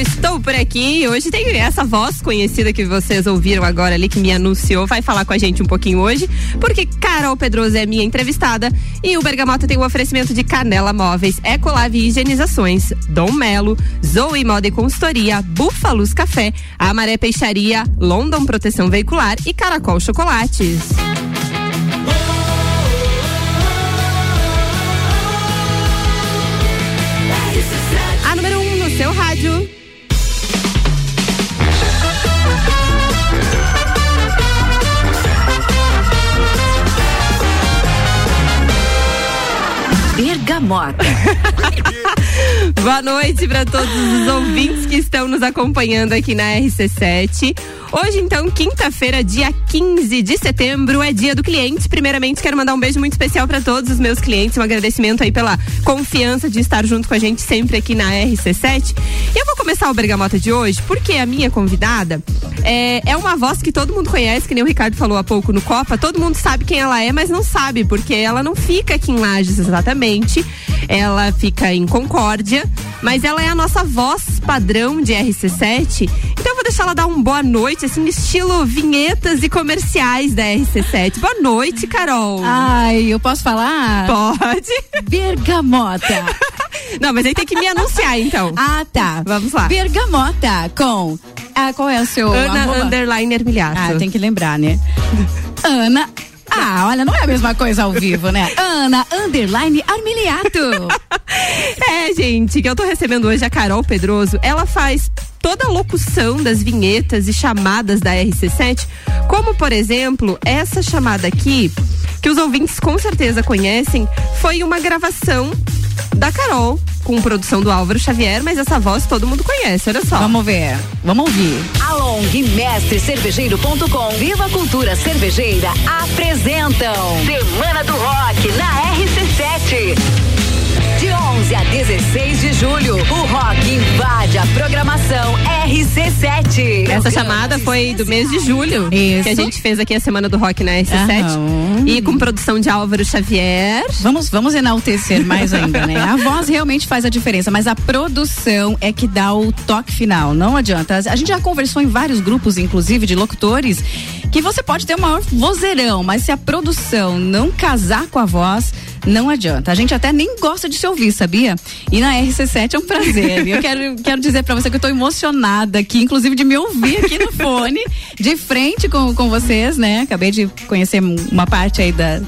estou por aqui. Hoje tem essa voz conhecida que vocês ouviram agora ali, que me anunciou, vai falar com a gente um pouquinho hoje, porque Carol Pedroso é minha entrevistada e o Bergamota tem o um oferecimento de Canela Móveis, Ecolave Higienizações, Dom Melo, Zoe Moda e Consultoria, Búfalos Café, Amaré Peixaria, London Proteção Veicular e Caracol Chocolates. A número 1 no seu rádio. Bergamota. Boa noite para todos os ouvintes que estão nos acompanhando aqui na RC7. Hoje, então, quinta-feira, dia 15 de setembro, é dia do cliente. Primeiramente, quero mandar um beijo muito especial para todos os meus clientes, um agradecimento aí pela confiança de estar junto com a gente sempre aqui na RC7. E eu vou começar o Bergamota de hoje, porque a minha convidada é, é uma voz que todo mundo conhece, que nem o Ricardo falou há pouco no Copa. Todo mundo sabe quem ela é, mas não sabe, porque ela não fica aqui em Lages exatamente. Ela fica em Concórdia, mas ela é a nossa voz padrão de RC7. Então eu vou deixar ela dar um boa noite, assim, estilo vinhetas e comerciais da RC7. Boa noite, Carol. Ai, eu posso falar? Pode. Bergamota. Não, mas aí tem que me anunciar, então. Ah, tá. Vamos lá. Bergamota com. Ah, qual é o seu? Ana arroba? Underline Ermilhato. Ah, tem que lembrar, né? Ana ah, olha, não é a mesma coisa ao vivo, né? Ana Underline Armiliato. é, gente, que eu tô recebendo hoje a Carol Pedroso. Ela faz toda a locução das vinhetas e chamadas da RC7, como por exemplo, essa chamada aqui, que os ouvintes com certeza conhecem, foi uma gravação da Carol, com produção do Álvaro Xavier, mas essa voz todo mundo conhece, olha só. Vamos ver, vamos ouvir. A Long e Mestre Cervejeiro.com Viva Cultura Cervejeira apresentam Semana do Rock na RC7. De 11 a 16 de julho, o rock invade a programação RC7. Essa chamada foi do mês de julho, Isso. que a gente fez aqui a Semana do Rock na RC7. Aham. E com produção de Álvaro Xavier. Vamos, vamos enaltecer mais ainda, né? A voz realmente faz a diferença, mas a produção é que dá o toque final. Não adianta. A gente já conversou em vários grupos, inclusive, de locutores, que você pode ter o maior vozeirão, mas se a produção não casar com a voz, não adianta. A gente até nem gosta de se ouvir, sabia? E na RC7 é um prazer. Eu quero, quero dizer pra você que eu tô emocionada aqui, inclusive de me ouvir aqui no fone, de frente com, com vocês, né? Acabei de conhecer uma parte aí da,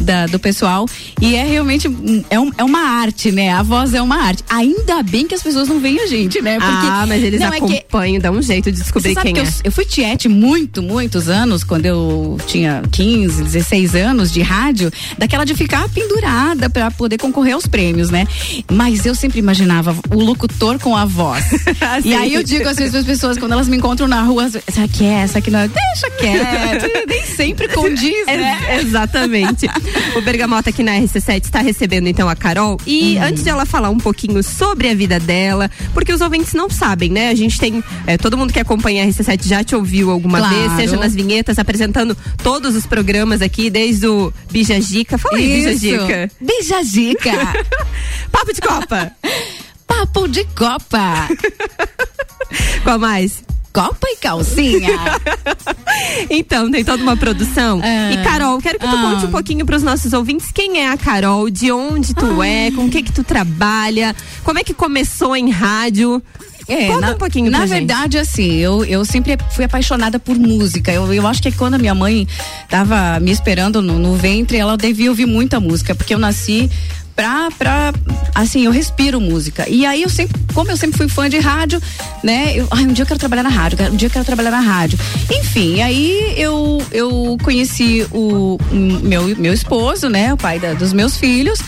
da do pessoal. E é realmente é, um- é uma arte, né? A voz é uma arte. Ainda bem que as pessoas não veem a gente, né? Porque, ah, mas eles não, é que- acompanham, dá um jeito de descobrir quem que é. eu, eu fui tiete muito, muitos anos, quando eu tinha 15, 16 anos de rádio, daquela de ficar pendurada pra poder concorrer aos prêmios, né? Mas eu sempre imaginava o locutor com a voz. e aí eu digo às vezes para as pessoas, quando elas me encontram na rua, essa aqui é, essa não é, deixa quieto, nem sempre condiz, né? Ex- Exatamente. o Bergamota aqui na RC7 está recebendo então a Carol. E Uhum. antes de ela falar um pouquinho sobre a vida dela, porque os ouvintes não sabem, né? A gente tem. é, todo mundo que acompanha a RC7 já te ouviu alguma Claro. vez, seja nas vinhetas, apresentando todos os programas aqui, desde o Bijajica. Fala aí. Bijajica. Bijajica. Papo de Copa. Papo de Copa. Qual mais? Copa e calcinha. Então, tem toda uma produção. É. E Carol, quero que tu Ah. conte um pouquinho pros nossos ouvintes quem é a Carol, de onde tu é, com o que que tu trabalha, como é que começou em rádio. É, Conta na, um pouquinho Na pra gente. verdade, assim, eu, eu sempre fui apaixonada por música. Eu, eu acho que quando a minha mãe tava me esperando no, no ventre, ela devia ouvir muita música, porque eu nasci pra, pra. Assim, eu respiro música. E aí eu sempre, como eu sempre fui fã de rádio, né? Eu, ai, um dia eu quero trabalhar na rádio, um dia eu quero trabalhar na rádio. Enfim, aí eu, eu conheci o, meu, meu esposo, né? O pai da- dos meus filhos.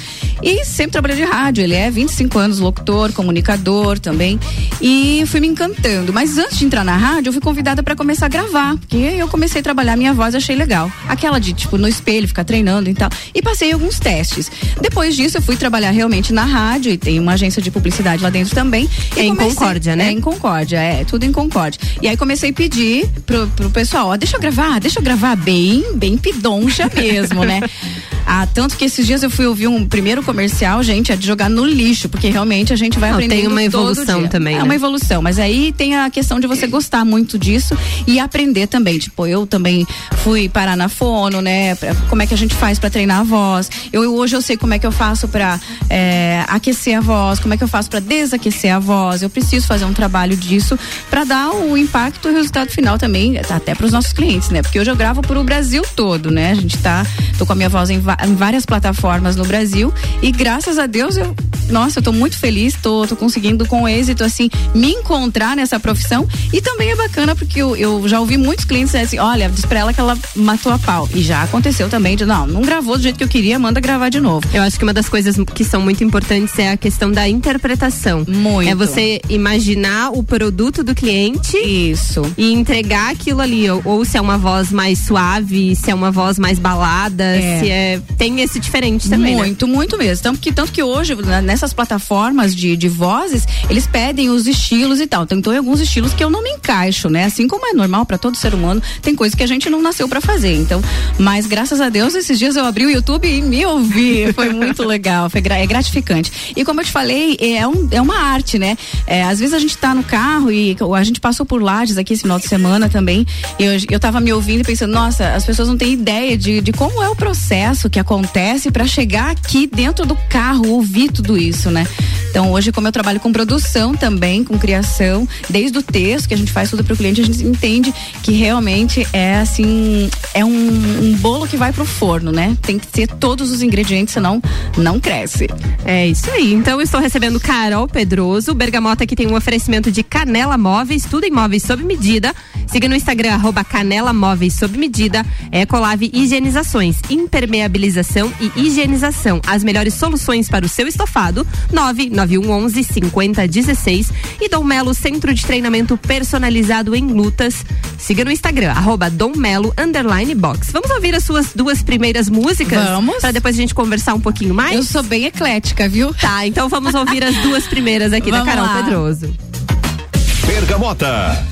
E sempre trabalhei de rádio. Ele é 25 anos locutor, comunicador também. E fui me encantando. Mas antes de entrar na rádio, eu fui convidada para começar a gravar. Porque eu comecei a trabalhar minha voz, achei legal. Aquela de, tipo, no espelho, ficar treinando e tal. E passei alguns testes. Depois disso, eu fui trabalhar realmente na rádio. E tem uma agência de publicidade lá dentro também. É em comecei- Concórdia, né? É em Concórdia, é. Tudo em Concórdia. E aí comecei a pedir pro, pro pessoal, ó, deixa eu gravar, deixa eu gravar bem, bem pidoncha mesmo, né? Ah, tanto que esses dias eu fui ouvir um primeiro comercial, gente, é de jogar no lixo, porque realmente a gente vai aprender. Tem uma evolução também. É né? uma evolução, mas aí tem a questão de você gostar muito disso e aprender também. Tipo, eu também fui parar na fono, né? Pra, como é que a gente faz para treinar a voz? Eu hoje eu sei como é que eu faço para é, aquecer a voz, como é que eu faço para desaquecer a voz. Eu preciso fazer um trabalho disso para dar o impacto e o resultado final também, até para os nossos clientes, né? Porque hoje eu gravo para o Brasil todo, né? A gente tá, tô com a minha voz em, em, várias plataformas no Brasil e graças a Deus eu, nossa, eu tô muito feliz, tô, tô conseguindo com êxito assim me encontrar nessa profissão e também é bacana porque eu, eu já ouvi muitos clientes assim, olha, diz pra ela que ela matou a pau e já aconteceu também de não, não gravou do jeito que eu queria, manda gravar de novo. Eu acho que uma das coisas que são muito importantes é a questão da interpretação. Muito. É você imaginar o produto do cliente. Isso. E entregar aquilo ali. Ou, ou se é uma voz mais suave, se é uma voz mais balada, é. se é. Tem esse diferente também. Né? Muito, né? muito mesmo. Tanto que, tanto que hoje, nessas plataformas de, de vozes, eles pedem os estilos e tal. Então, tem alguns estilos que eu não me encaixo, né? Assim como é normal para todo ser humano, tem coisas que a gente não nasceu para fazer. Então, mas graças a Deus, esses dias eu abri o YouTube e me ouvi. Foi muito legal, foi é gratificante. E como eu te falei, é, um, é uma arte, né? É, às vezes a gente tá no carro e a gente passou por Lages aqui esse final de semana também. E eu, eu tava me ouvindo e pensando, nossa, as pessoas não têm ideia de, de como é o processo que acontece para chegar aqui dentro do carro, ouvir tudo isso, né? Então hoje, como eu trabalho com produção também, com criação, desde o texto que a gente faz tudo para o cliente, a gente entende que realmente é assim, é um, um bolo que vai pro forno, né? Tem que ter todos os ingredientes, senão não cresce. É isso aí. Então estou recebendo Carol Pedroso. Bergamota que tem um oferecimento de Canela Móveis, tudo em móveis sob medida. Siga no Instagram, arroba Canela Móveis sob medida. Ecolave Higienizações, impermeabilização e higienização. As melhores soluções para o seu estofado. 99111 5016 e Dom Melo Centro de Treinamento Personalizado em Lutas. Siga no Instagram, arroba Dom Melo underline box. Vamos ouvir as suas duas primeiras músicas? Vamos. Para depois a gente conversar um pouquinho mais? Eu sou bem eclética, viu? Tá, então vamos ouvir as duas primeiras aqui vamos da Carol lá. Pedroso. Bergamota.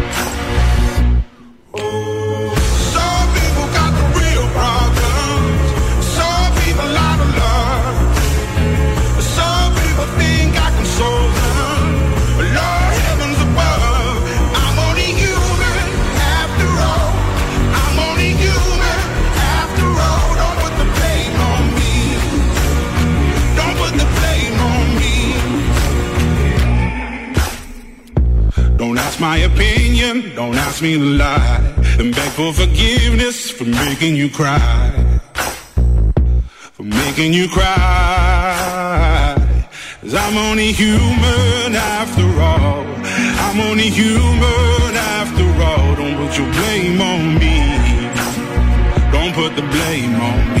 Ask me to lie. And beg for forgiveness for making you cry. For making you cry. Cause I'm only human after all. I'm only human after all. Don't put your blame on me. Don't put the blame on me.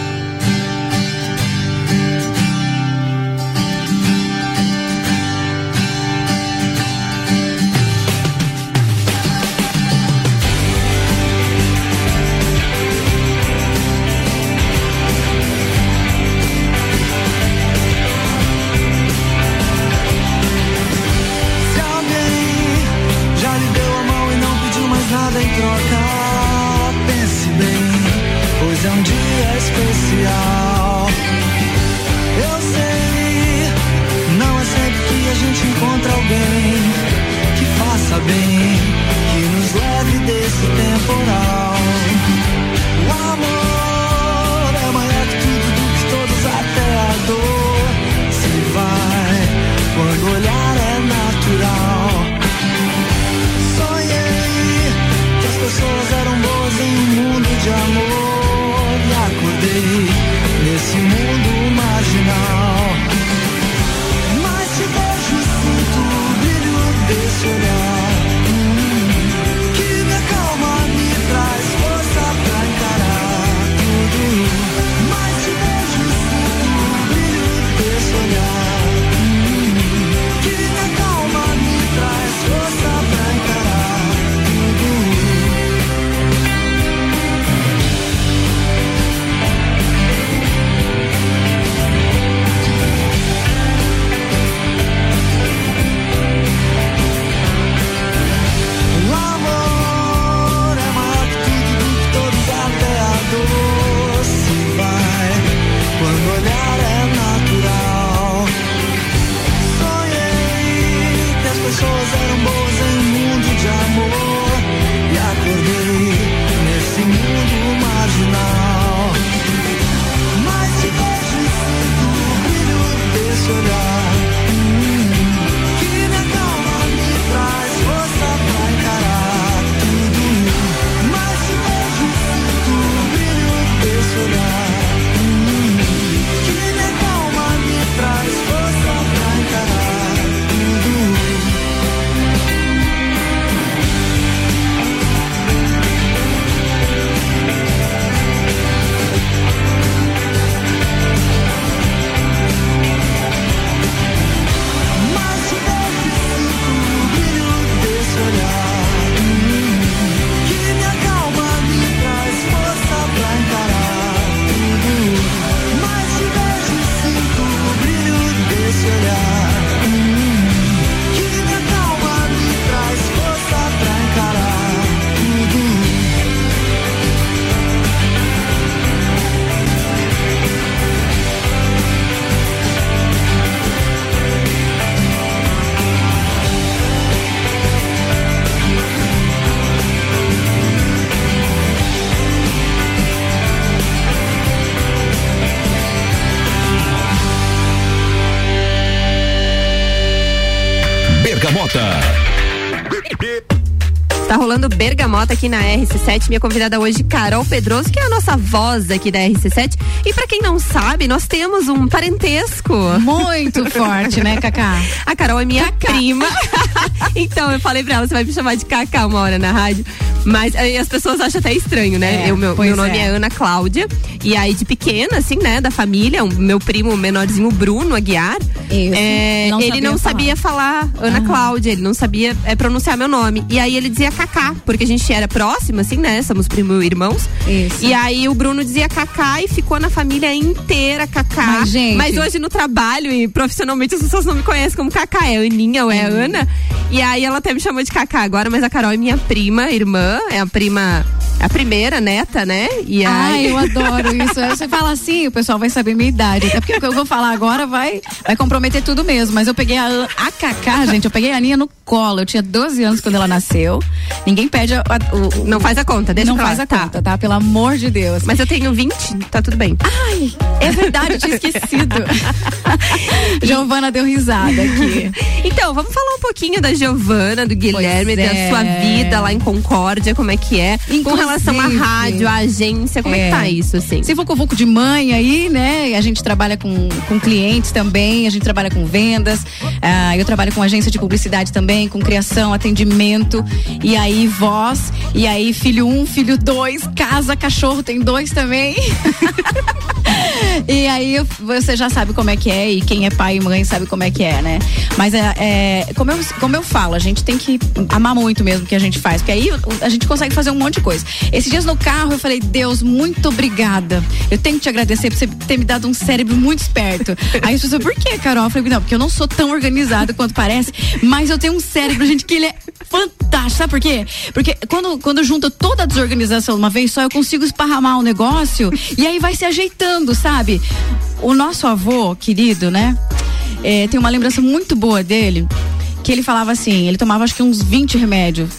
Bergamota aqui na RC7. Minha convidada hoje, Carol Pedroso, que é a nossa voz aqui da RC7. E pra quem não sabe, nós temos um parentesco. Muito forte, né, Cacá? A Carol é minha prima. então, eu falei pra ela, você vai me chamar de Cacá uma hora na rádio. Mas aí as pessoas acham até estranho, né? É, Eu, meu, meu nome é. é. Ana Cláudia. E aí, de pequena, assim, né, da família, o meu primo menorzinho, Bruno Aguiar. Isso. é, Não ele não falar. sabia falar Ana Aham. Cláudia, ele não sabia é, pronunciar meu nome. E aí ele dizia Cacá, porque a gente era próximo, assim, né? Somos primo irmãos. Isso. E aí o Bruno dizia Cacá e ficou na família inteira Cacá. Mas, gente- Mas hoje no trabalho e profissionalmente as pessoas não me conhecem como Cacá, é Aninha ou é Ana. E aí ela até me chamou de Cacá agora, mas a Carol é minha prima, irmã, é a prima, a primeira neta, né? E Ai, aí eu adoro isso. Você fala assim, o pessoal vai saber minha idade. Até porque o que eu vou falar agora vai, vai comprometer tudo mesmo. Mas eu peguei a, a Cacá, gente, eu peguei a Aninha no colo. Eu tinha 12 anos quando ela nasceu. Ninguém pede a- a- o, Não faz a conta, deixa não faz a Tá. conta, tá? Pelo amor de Deus. Mas eu tenho 20, tá tudo bem. Ai, é verdade, eu tinha esquecido. Giovana deu risada aqui. Então, vamos falar um pouquinho da Giovana, do Guilherme, Pois da é. sua vida lá em Concórdia, como é que é. Com Inclusive- relação à rádio, à agência, como é, que É. tá isso, assim? Se for com de mãe aí, né? A gente trabalha com, com clientes também, a gente trabalha com vendas, ah, eu trabalho com agência de publicidade também, com criação, atendimento, e aí voz, e aí filho um, filho dois, casa, cachorro, tem dois também. E aí você já sabe como é que é e quem é pai e mãe sabe como é que é, né? Mas é, é, como, eu, como eu falo, a gente tem que amar muito mesmo o que a gente faz, porque aí a gente consegue fazer um monte de coisa. Esses dias no carro eu falei, Deus, muito obrigada. Eu tenho que te agradecer por você ter me dado um cérebro muito esperto. Aí as pessoas, por que, Carol? Eu falei, não, porque eu não sou tão organizado quanto parece, mas eu tenho um cérebro, gente, que ele é fantástico. Sabe por quê? Porque quando, quando junta toda a desorganização de uma vez só, eu consigo esparramar o negócio e aí vai se ajeitando, sabe? O nosso avô, querido, né? É, tem uma lembrança muito boa dele, que ele falava assim, ele tomava acho que uns 20 remédios.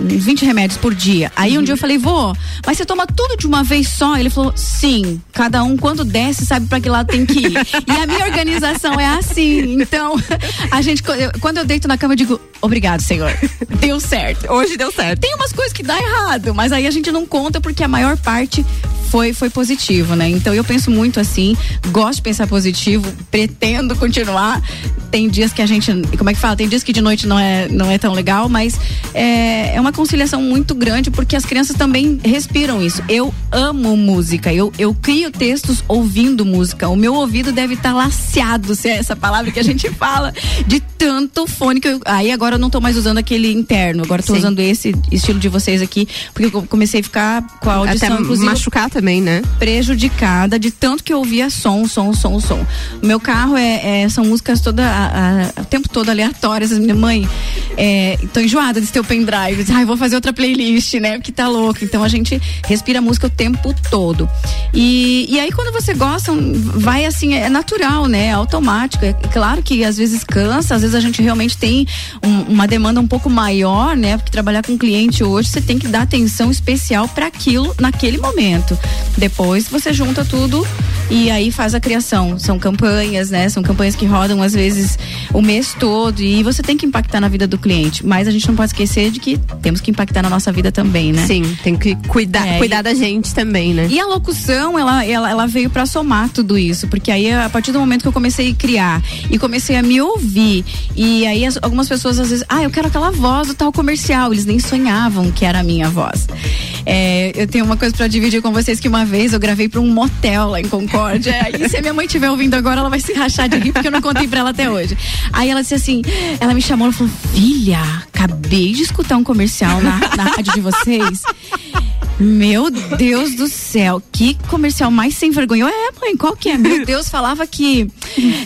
Uns 20 remédios por dia. Aí um dia eu falei, vô, mas você toma tudo de uma vez só? Ele falou, sim. Cada um, quando desce, sabe pra que lado tem que ir. e a minha organização é assim. Então, a gente, eu- quando eu deito na cama, eu digo, obrigado, senhor. Deu certo. Hoje deu certo. Tem umas coisas que dá errado, mas aí a gente não conta porque a maior parte foi, foi positivo, né? Então eu penso muito assim, gosto de pensar positivo, pretendo continuar. Tem dias que a gente, como é que fala? Tem dias que de noite não é, não é tão legal, mas é, é uma conciliação muito grande porque as crianças também respiram isso. Eu amo música, eu, eu crio textos ouvindo música. O meu ouvido deve estar laceado, se é essa palavra que a gente fala, de tanto fone que eu. Aí agora eu não tô mais usando aquele interno, agora tô Sim. usando esse estilo de vocês aqui, porque eu comecei a ficar com a audição, Até inclusive, machucar também, né? prejudicada de tanto que eu ouvia som, som, som, som. O meu carro é, é- são músicas toda a- o tempo todo aleatórias. Minha mãe, é, tô enjoada desse teu pendrive. Ai, vou fazer outra playlist, né? Porque tá louco. Então a gente respira música o tempo todo. E, e aí quando você gosta, vai assim, é natural, né? É automático. É claro que às vezes cansa, às vezes a gente realmente tem um- uma demanda um pouco maior, né? Porque trabalhar com cliente hoje, você tem que dar atenção especial para aquilo naquele momento. Depois você junta tudo e aí faz a criação. São campanhas, né? São campanhas que rodam às vezes o mês todo e você tem que impactar na vida do cliente. Mas a gente não pode esquecer de que temos que impactar na nossa vida também, né? Sim, tem que cuidar, É, cuidar e- da gente também, né? E a locução, ela, ela, ela veio pra somar tudo isso, porque aí a partir do momento que eu comecei a criar e comecei a me ouvir, e aí as- algumas pessoas às vezes, ah, eu quero aquela voz do tal comercial, eles nem sonhavam que era a minha voz. É, eu tenho uma coisa pra dividir com vocês que uma vez eu gravei pra um motel lá em Concórdia, e se a minha mãe estiver ouvindo agora, ela vai se rachar de rir porque eu não contei pra ela até hoje. Aí ela disse assim, ela me chamou, ela falou, filha, acabei de escutar um comercial na, na rádio de vocês. Meu Deus do céu, que comercial mais sem vergonha. É, mãe, qual que é? Meu Deus, falava que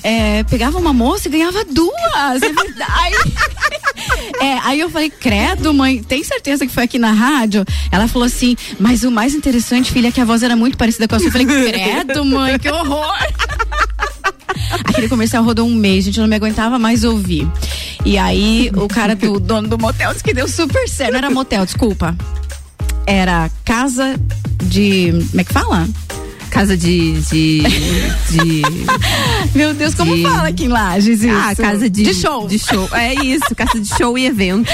é, pegava uma moça e ganhava duas, é verdade. É, aí eu falei, credo, mãe, tem certeza que foi aqui na rádio? Ela falou assim, mas o mais interessante, filha, é que a voz era muito parecida com a sua. Eu falei, credo, mãe, que horror. Aquele comercial rodou um mês, a gente não me aguentava mais ouvir. E aí o cara do dono do motel disse que deu super certo. Não era motel, desculpa. Era casa de. Como é que fala? Casa de. de, de Meu Deus, como De- fala aqui em Lages isso? ah, casa de. De show. De show. É isso, casa de show e eventos.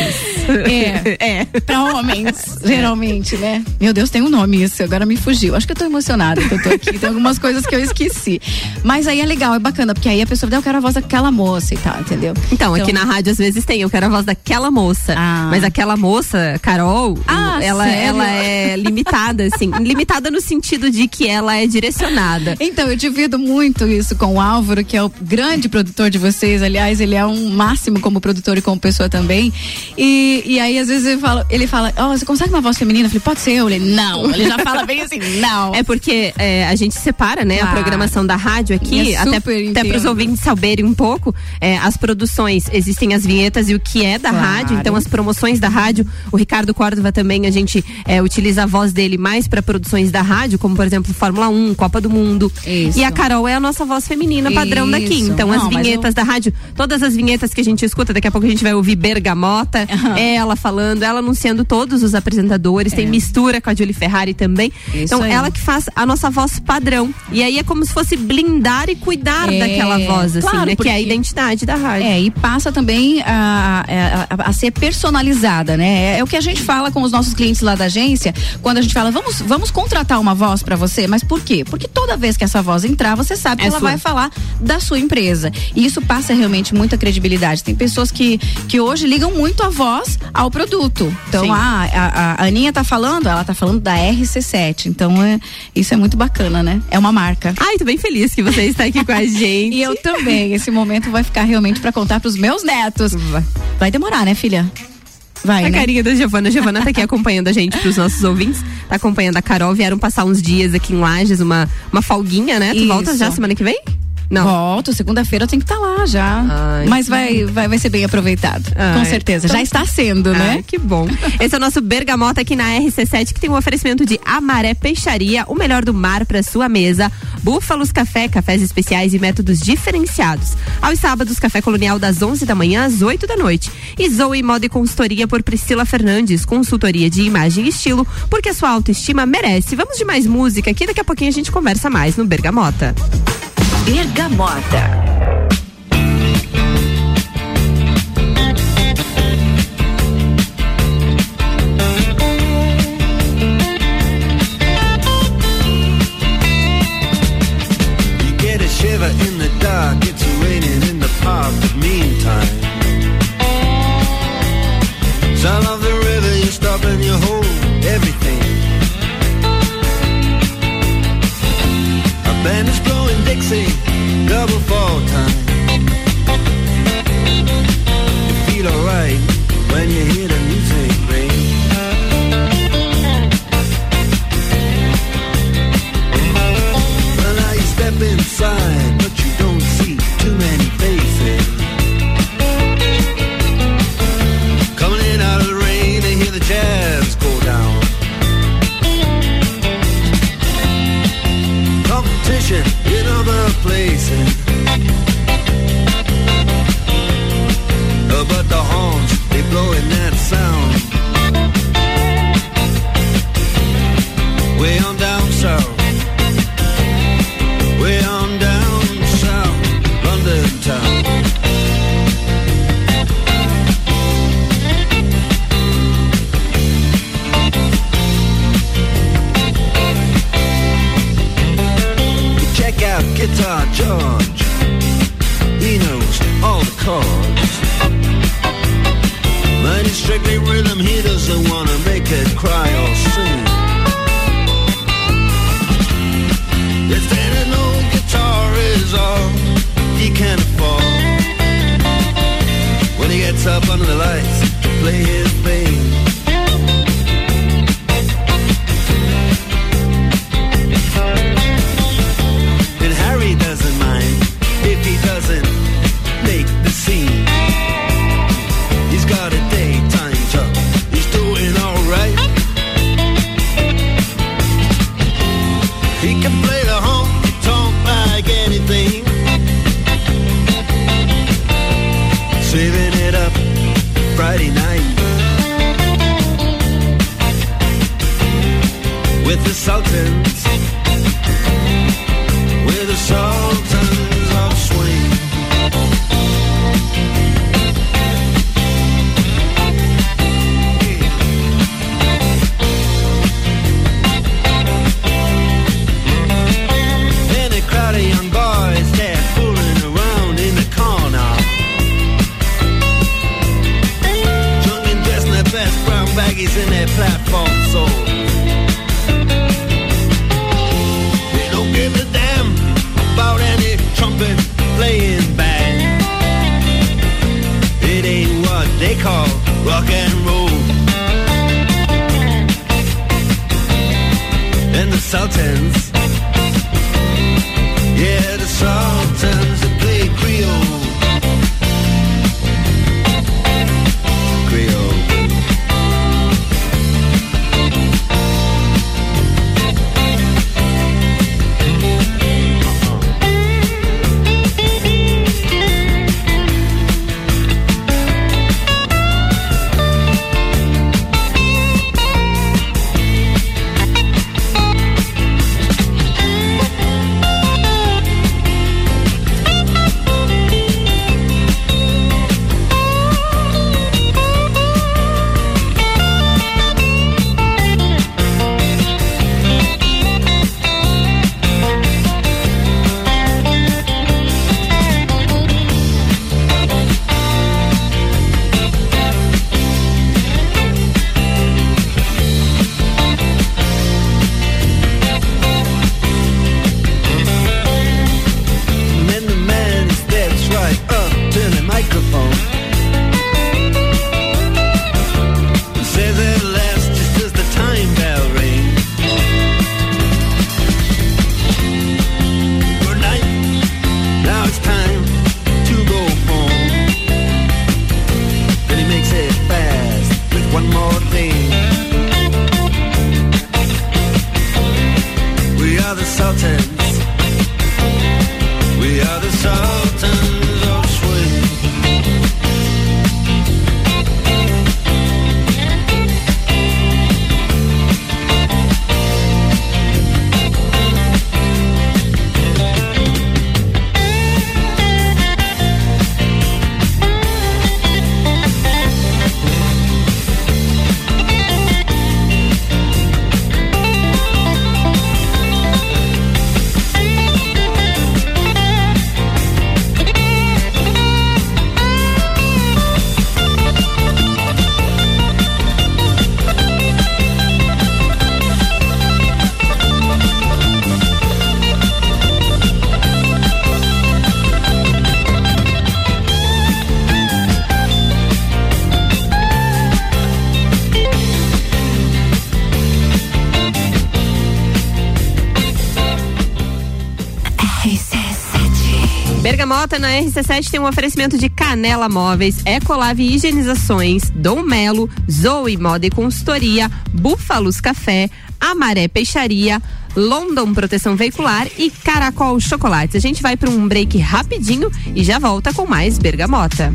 É. é. Pra homens, geralmente, né? Meu Deus, tem um nome isso, agora me fugiu. Acho que eu tô emocionada que eu tô aqui. Tem algumas coisas que eu esqueci. Mas aí é legal, é bacana, porque aí a pessoa, "Ah, eu quero a voz daquela moça e tal, entendeu? Então, aqui na rádio às vezes tem, eu quero a voz daquela moça. Ah. Mas aquela moça, Carol, Ah, ela, sério? ela é limitada, assim. limitada no sentido de que ela é direcionada. Então, eu divido muito isso com o Álvaro, que é o grande produtor de vocês. Aliás, ele é um máximo como produtor e como pessoa também. E, e aí, às vezes, eu falo, ele fala: Ó, você consegue uma voz feminina? Eu falei: Pode ser eu. Ele, não. Ele já fala bem assim: Não. É porque é, a gente separa, né, a Claro. programação da rádio aqui, Eu até, até para os ouvintes saberem um pouco, é, as produções, existem as vinhetas e o que é da Claro. rádio, então as promoções da rádio, o Ricardo Córdova também, a gente é, utiliza a voz dele mais para produções da rádio, como por exemplo Fórmula 1, 1, Copa do Mundo. Isso. E a Carol é a nossa voz feminina padrão Isso. daqui. Então as Não, mas vinhetas da rádio, todas as vinhetas que a gente escuta, daqui a pouco a gente vai ouvir Bergamota, é ela falando, ela anunciando todos os apresentadores, tem mistura com a Julie Ferrari também. Isso então aí. ela que faz a nossa voz padrão. E aí é como se fosse blindar e cuidar É, daquela voz, assim, claro, né? Que é a porque- identidade da rádio. É, e passa também a, a- a- a ser personalizada, né? É, o que a gente fala com os nossos clientes lá da agência, quando a gente fala, vamos, vamos contratar uma voz pra você, mas por quê? Porque toda vez que essa voz entrar, você sabe que É ela sua. vai falar da sua empresa. E isso passa realmente muita credibilidade. Tem pessoas que, que hoje ligam muito a voz ao produto. Então, Sim. ah, a, a Aninha tá falando, ela tá falando da RC7. Então, é, isso é muito bacana, né? É uma marca. Ai, tô bem feliz que você está aqui com a gente. E eu também. Esse momento vai ficar realmente pra contar pros meus netos. Vai demorar, né, filha? Vai, A né? carinha da Giovana. A Giovana tá aqui acompanhando a gente pros nossos ouvintes. Tá acompanhando a Carol. Vieram passar uns dias aqui em Lages, uma, uma folguinha, né? Tu Isso. volta já semana que vem? Não. Volto, segunda-feira eu tenho que estar lá já. Ai, Mas vai, vai, vai ser bem aproveitado. Ai, com certeza. então- Já está sendo, né? que bom. Esse é o nosso Bergamota aqui na RC7, que tem um oferecimento de Amaré Peixaria, o melhor do mar para sua mesa. Búfalos Café, cafés especiais e métodos diferenciados. Aos sábados, café colonial das 11 da manhã às 8 da noite. E Zoe Moda e Consultoria por Priscila Fernandes, consultoria de imagem e estilo, porque a sua autoestima merece. Vamos de mais música aqui, daqui a pouquinho a gente conversa mais no Bergamota. Bergamota. melting Na RC7 tem um oferecimento de Canela Móveis, Ecolave Higienizações, Dom Melo, Zoe Moda e Consultoria, Búfalos Café, Amaré Peixaria, London Proteção Veicular e Caracol Chocolates. A gente vai para um break rapidinho e já volta com mais Bergamota.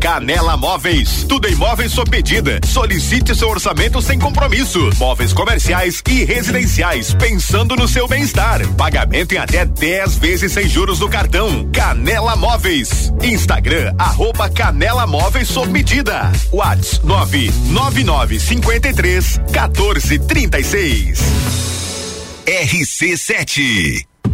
Canela Móveis. Tudo em móveis sob medida. Solicite seu orçamento sem compromisso. Móveis comerciais e residenciais, pensando no seu bem-estar. Pagamento em até 10 vezes sem juros no cartão. Canela Móveis. Instagram, arroba Canela Móveis sob medida. Whats 99953 1436. RC7.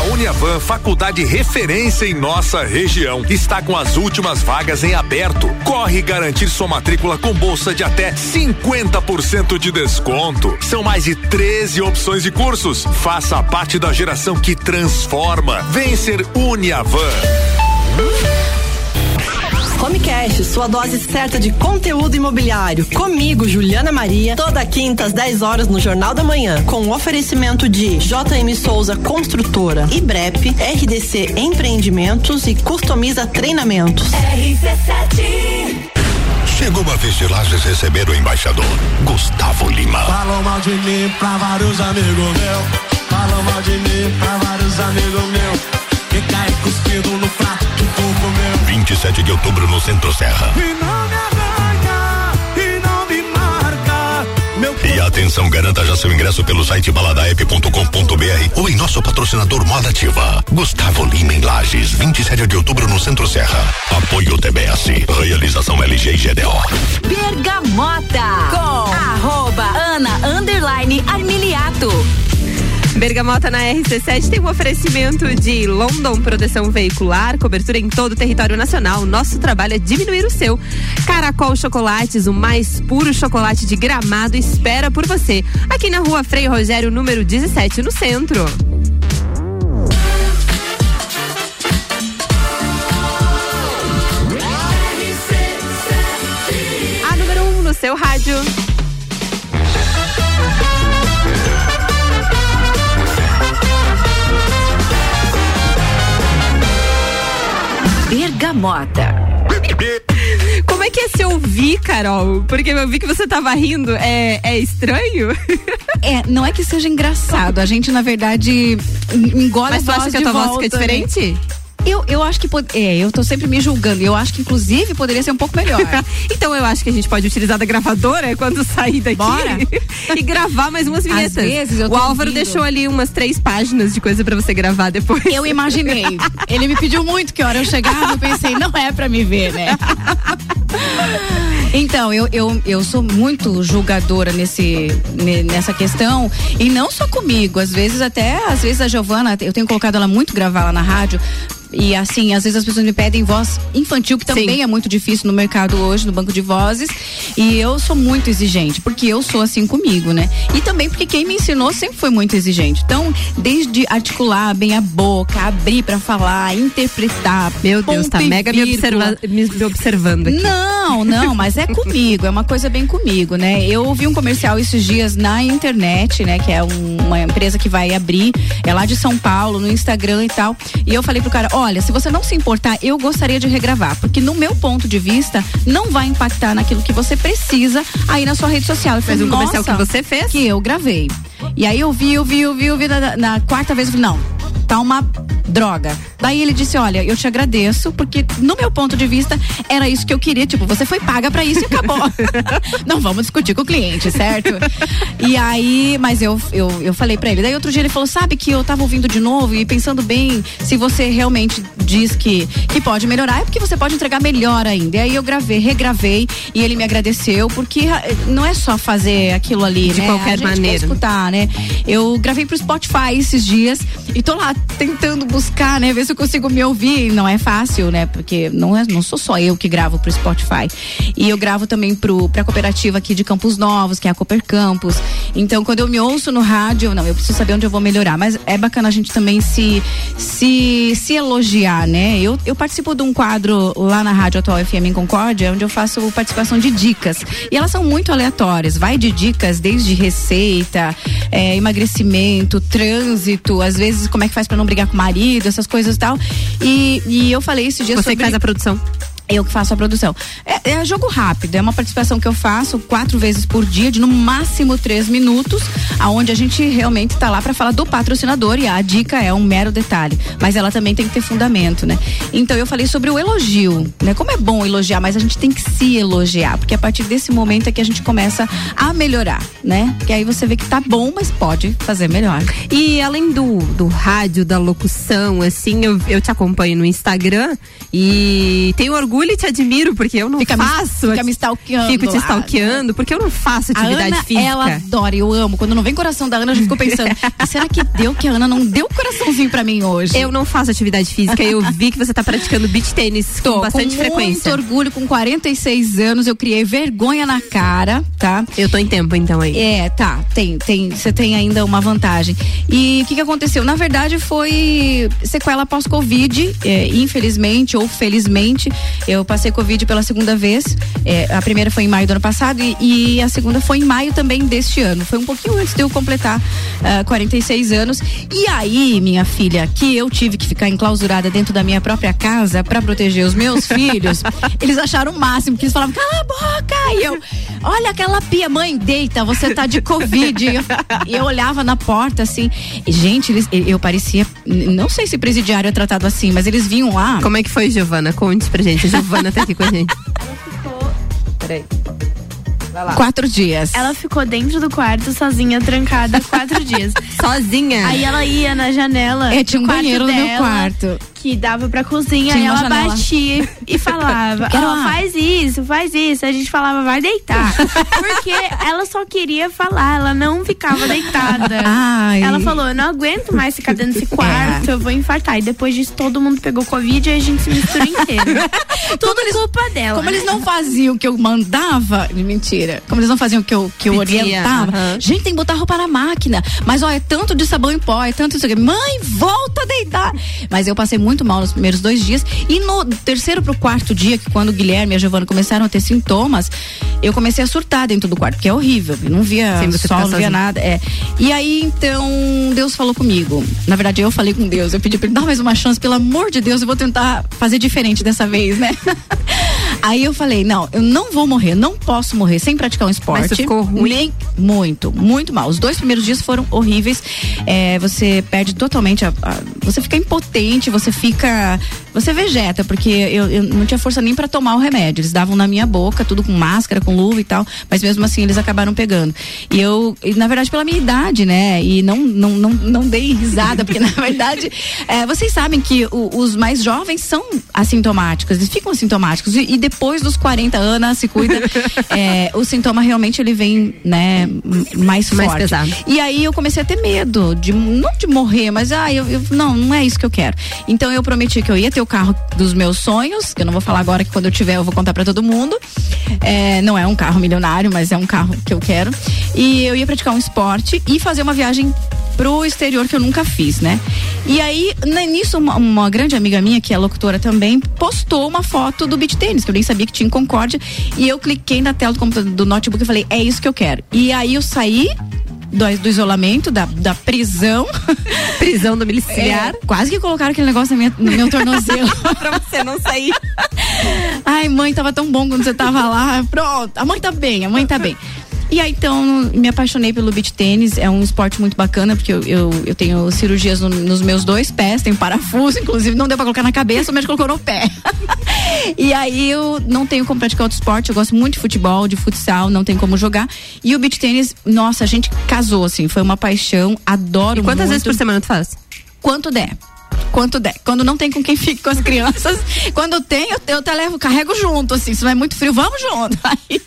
A Uniavan, faculdade referência em nossa região, está com as últimas vagas em aberto. Corre garantir sua matrícula com bolsa de até 50% de desconto. São mais de 13 opções de cursos. Faça parte da geração que transforma. Vem ser Homecast, sua dose certa de conteúdo imobiliário. Comigo, Juliana Maria, toda quinta às 10 horas no Jornal da Manhã, com o oferecimento de JM Souza Construtora, IBREP, RDC Empreendimentos e Customiza Treinamentos. Chegou a vez de Lages receber o embaixador, Gustavo Lima. Falam mal de mim pra vários amigos meus. Falam mal de mim pra vários amigos meus. Que cai cuspido no prato que tu comeu. 27 de outubro no Centro Serra. E não me e não me marca. Meu E atenção, garanta já seu ingresso pelo site baladaep.com.br ou em nosso patrocinador Moda Ativa. Gustavo Lima em Lages, 27 de outubro no Centro Serra. Apoio TBS. Realização LG e GDO. Bergamota com arroba Ana underline Armiliato. Bergamota na RC7 tem um oferecimento de London Proteção Veicular, cobertura em todo o território nacional. Nosso trabalho é diminuir o seu. Caracol Chocolates, o mais puro chocolate de gramado, espera por você. Aqui na rua Frei Rogério, número 17, no centro. A número 1 um no seu rádio. Bergamota. Como é que é se ouvir, Carol? Porque eu vi que você tava rindo. É, é estranho? É, não é que seja engraçado. A gente, na verdade, engole Mas tu a acha voz que a tua voz volta, fica né? Eu, eu acho que é, eu tô sempre me julgando. Eu acho que inclusive poderia ser um pouco melhor. então eu acho que a gente pode utilizar da gravadora quando sair daqui Bora. e gravar mais umas vinhetas. vezes eu o Álvaro ouvindo. deixou ali umas três páginas de coisa pra você gravar depois. Eu imaginei. Ele me pediu muito que hora eu chegava, eu pensei, não é pra me ver, né? Então, eu, eu, eu sou muito julgadora nesse, ne- nessa questão. E não só comigo, às vezes até, às vezes a Giovana, eu tenho colocado ela muito gravar lá na rádio. E assim, às vezes as pessoas me pedem voz infantil, que também é muito difícil no mercado hoje, no banco de vozes. E eu sou muito exigente, porque eu sou assim comigo, né? E também porque quem me ensinou sempre foi muito exigente. Então, desde articular bem a boca, abrir pra falar, interpretar. Meu Deus, tá mega me, observa- me- observando aqui. Não, não, mas é comigo, é uma coisa bem comigo, né? Eu ouvi um comercial esses dias na internet, né? Que é um- uma empresa que vai abrir, é lá de São Paulo, no Instagram e tal. E eu falei pro cara, olha, se você não se importar, eu gostaria de regravar, porque no meu ponto de vista, não vai impactar naquilo que você precisa aí na sua rede social. Mas um comercial "Nossa, que você fez? Que eu gravei. E aí eu vi, eu vi, eu vi, eu vi, na, na quarta vez eu falei, não, tá uma droga. Daí ele disse: Olha, eu te agradeço, porque no meu ponto de vista era isso que eu queria. Tipo, você foi paga pra isso e acabou. Não vamos discutir com o cliente, certo? E aí, mas eu, eu, eu falei pra ele. Daí outro dia ele falou: Sabe que eu tava ouvindo de novo e pensando bem, se você realmente diz que, que pode melhorar, é porque você pode entregar melhor ainda. E aí eu gravei, regravei e ele me agradeceu, porque ah, não é só fazer aquilo ali, De né? qualquer maneira. escutar, né? Eu gravei pro Spotify esses dias e tô lá tentando buscar, né? Ver se eu consigo me ouvir. Não é fácil, né? Porque não, é, não sou só eu que gravo pro Spotify. E eu gravo também pro, pra cooperativa aqui de Campos Novos, que é a Cooper Campos. Então, quando eu me ouço no rádio, não, eu preciso saber onde eu vou melhorar. Mas é bacana a gente também se, se, se elogiar, né? Eu, eu participo de um quadro lá na Rádio Atual FM em Concórdia, onde eu faço participação de dicas. E elas são muito aleatórias. Vai de dicas desde receita, é, emagrecimento, trânsito, às vezes como é que faz pra não brigar com o marido, essas coisas e tal. E, e eu falei esses dias Você que sobre... faz a produção. Eu que faço a produção. É, é jogo rápido, é uma participação que eu faço quatro vezes por dia, de no máximo três minutos, aonde a gente realmente está lá para falar do patrocinador e a dica é um mero detalhe, mas ela também tem que ter fundamento, né? Então eu falei sobre o elogio, né? Como é bom elogiar, mas a gente tem que se elogiar, porque a partir desse momento é que a gente começa a melhorar, né? Que aí você vê que tá bom, mas pode fazer melhor. E além do, do rádio, da locução, assim, eu, eu te acompanho no Instagram e tenho orgulho e te admiro, porque eu não Fica me- faço. fica me stalkeando Fico te lá, stalkeando, porque eu não faço A atividade Ana, física. ela adora, eu amo. Quando não vem coração da Ana, eu já fico pensando, "E será que deu que a Ana não deu coraçãozinho pra mim hoje? Eu não faço atividade física, eu vi que você tá praticando beach tênis com bastante com frequência. muito orgulho, com 46 anos, eu criei vergonha na cara, tá? Eu tô em tempo então aí. É, tá, tem, tem, você tem ainda uma vantagem. E o que que aconteceu? Na verdade foi sequela pós-Covid, é, infelizmente ou felizmente, eu passei Covid pela segunda vez, é, a primeira foi em maio do ano passado e, e a segunda foi em maio também deste ano, foi um pouquinho antes de eu completar ah, 46 anos. E aí, minha filha, que eu tive que ficar enclausurada dentro da minha própria casa pra proteger os meus filhos, eles acharam o máximo, que eles falavam, cala a boca! E eu, olha aquela pia, mãe, deita, você tá de Covid. E eu, eu olhava na porta assim, e, gente, eles, eu parecia, não sei se presidiário é tratado assim, mas eles vinham lá. Como é que foi, Giovana? Conte pra gente. A Giovana tá aqui com a gente. Peraí. Quatro dias. Ela ficou dentro do quarto sozinha, trancada, quatro dias. Sozinha? Aí ela ia na janela. É, tinha um banheiro no meu dela, quarto. Que dava pra cozinha, Tinha ela janela. batia e falava: lá. faz isso, faz isso. A gente falava, vai deitar. Porque ela só queria falar, ela não ficava deitada. Ai. Ela falou: eu não aguento mais ficar dentro desse quarto, eu vou infartar. E depois disso, todo mundo pegou Covid e a gente se misturou inteiro. Tudo culpa dela. Como eles não faziam o que eu mandava, mentira. Como eles não faziam o que eu, que eu Pedia, orientava, gente, tem que botar roupa na máquina. Mas, ó, é tanto de sabão em pó, é tanto isso aqui. Mãe, volta a deitar. Mas eu passei muito mal nos primeiros dois dias. E no terceiro pro quarto dia, que quando o Guilherme e a Giovana começaram a ter sintomas, eu comecei a surtar dentro do quarto, porque é horrível. Eu não via sol, não via nada. É. E aí, então, Deus falou comigo. Na verdade, eu falei com Deus. Eu pedi pra ele dar mais uma chance, pelo amor de Deus, eu vou tentar fazer diferente dessa vez, né? Aí eu falei, não, eu não vou morrer, não posso morrer sem praticar um esporte. Mas ficou ruim? Nem muito, muito mal. Os dois primeiros dias foram horríveis. É, você perde totalmente a, a- Você fica impotente, você fica. Você vegeta, porque eu, eu não tinha força nem pra tomar o remédio. Eles davam na minha boca, tudo com máscara, com luva e tal. Mas mesmo assim eles acabaram pegando. E eu, e, na verdade, pela minha idade, né? E não, não, não, não dei risada, porque na verdade, é, vocês sabem que o- os mais jovens são assintomáticos, eles ficam assintomáticos. E, e depois dos 40 anos, se cuida, é, o sintoma realmente ele vem, né, mais Mais forte. pesado. E aí eu comecei a ter medo, de, não de morrer, mas ah, eu, eu- não, não é isso que eu quero. Então eu prometi que eu ia ter o carro dos meus sonhos, que eu não vou falar agora que quando eu tiver eu vou contar pra todo mundo. É, não é um carro milionário, mas é um carro que eu quero. E eu ia praticar um esporte e fazer uma viagem pro exterior que eu nunca fiz, né? E aí, nisso, uma, uma grande amiga minha, que é locutora também, postou uma foto do beach tênis, que eu nem sabia que tinha em Concórdia. E eu cliquei na tela do computador do notebook e falei, é isso que eu quero. E aí eu saí do, do isolamento, da, da prisão. Prisão domiciliar. É, quase que colocaram aquele negócio na minha- no meu tornozelo. pra você não sair. Ai, mãe, tava tão bom quando você tava lá. Pronto, a mãe tá bem, a mãe tá bem. E aí então me apaixonei pelo beach tênis, é um esporte muito bacana, porque eu, eu, eu tenho cirurgias no- nos meus dois pés, tem parafuso, inclusive não deu pra colocar na cabeça, o médico colocou no pé. e aí eu não tenho como praticar outro esporte, eu gosto muito de futebol, de futsal, não tem como jogar. E o beach tênis, nossa, a gente casou, assim, foi uma paixão, adoro E quantas muito. vezes por semana tu faz? Quanto der. Quanto der. Quando não tem com quem fique com as crianças, quando tem, eu, eu até levo, carrego junto, assim, se é muito frio, vamos junto. Aí,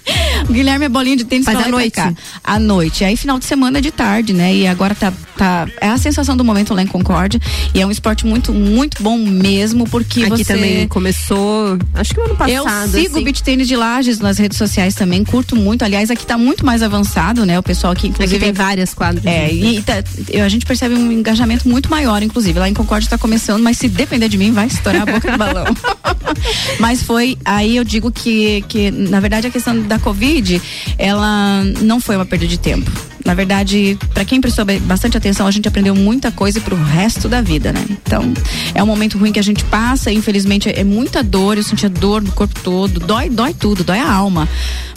o Guilherme é bolinha de tênis à noite? cá. À noite. Aí final de semana é de tarde, né? E agora tá, tá. É a sensação do momento lá em Concórdia. E é um esporte muito, muito bom mesmo, porque Aqui você. também começou, acho que no ano passado. Eu sigo o assim. beach tênis de Lages nas redes sociais também, curto muito. Aliás, aqui tá muito mais avançado, né? O pessoal aqui, inclusive. Aqui tem várias quadras. É, e tá- a gente percebe um engajamento muito maior, inclusive. Lá em Concórdia está começando, mas se depender de mim, vai estourar a boca do balão. mas foi, aí eu digo que, que, na verdade, a questão da Covid, ela não foi uma perda de tempo. Na verdade, para quem prestou bastante atenção, a gente aprendeu muita coisa pro resto da vida, né? Então, é um momento ruim que a gente passa, infelizmente é muita dor, eu sentia dor no corpo todo, dói, dói tudo, dói a alma.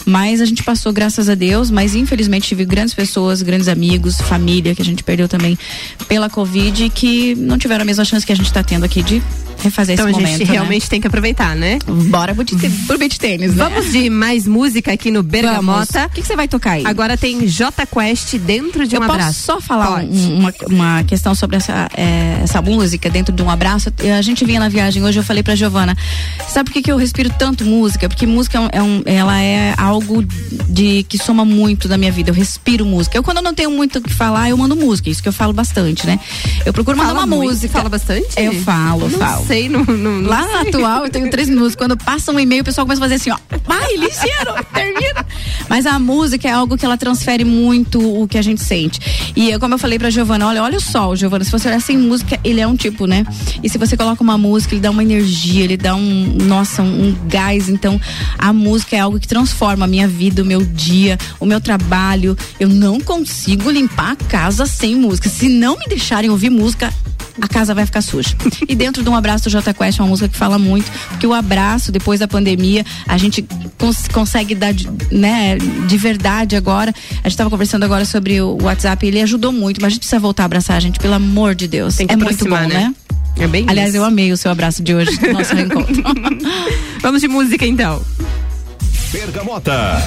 Mas a gente passou, graças a Deus, mas infelizmente tive grandes pessoas, grandes amigos, família que a gente perdeu também pela Covid que não tiveram a mesma chance que a gente tá tendo aqui de refazer Então esse a gente momento. né? realmente tem que aproveitar, né? Bora pro tênis- pro beach tênis, né? Vamos de mais música aqui no Bergamota. O que você vai tocar aí? Agora tem J Quest dentro de eu um abraço. só falar um- uma, uma questão sobre essa, é, essa música dentro de um abraço. A gente vinha na viagem hoje, eu falei pra Giovana, sabe por que, que eu respiro tanto música? Porque música é um- é ela é algo de que soma muito da minha vida. Eu respiro música. Eu quando eu não tenho muito o que falar, eu mando música. Isso que eu falo bastante, né? Eu procuro mandar Fala uma muito? música. Fala bastante? Eu falo, Não falo. Sei, não, não, não Lá na atual, eu tenho três minutos. Quando passa um e-mail, o pessoal começa a fazer assim, ó. Vai, ligeiro, termina. Mas a música é algo que ela transfere muito o que a gente sente. E eu, como eu falei pra Giovana, olha, olha o sol, Giovana. Se você olhar sem música, ele é um tipo, né? E se você coloca uma música, ele dá uma energia, ele dá um, nossa, um, um gás. Então, a música é algo que transforma a minha vida, o meu dia, o meu trabalho. Eu não consigo limpar a casa sem música. Se não me deixarem ouvir música, a casa vai ficar suja. E dentro de um abraço do J Quest é uma música que fala muito, porque o abraço depois da pandemia, a gente cons- consegue dar de, né, de verdade agora. A gente estava conversando agora sobre o WhatsApp, ele ajudou muito, mas a gente precisa voltar a abraçar a gente, pelo amor de Deus. Tem que é muito bom, né? né? É bem Aliás, isso. eu amei o seu abraço de hoje, do nosso reencontro. Vamos de música então. Bergamota.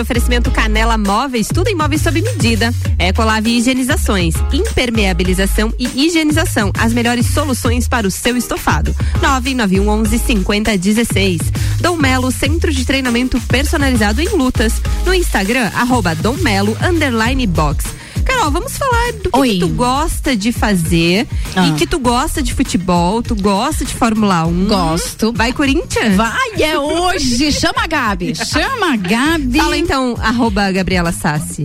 Oferecimento Canela Móveis, tudo em móveis sob medida. Ecolave Higienizações, impermeabilização e higienização, as melhores soluções para o seu estofado. 99111 5016. Dom Melo, centro de treinamento personalizado em lutas. No Instagram, arroba Dom Melo, underline box. Vamos falar do que, que tu gosta de fazer Ah. e que tu gosta de futebol, tu gosta de Fórmula 1. Gosto. Vai, Corinthians? Vai, é hoje. Chama a Gabi. Chama a Gabi. Fala então, arroba Gabriela Sassi.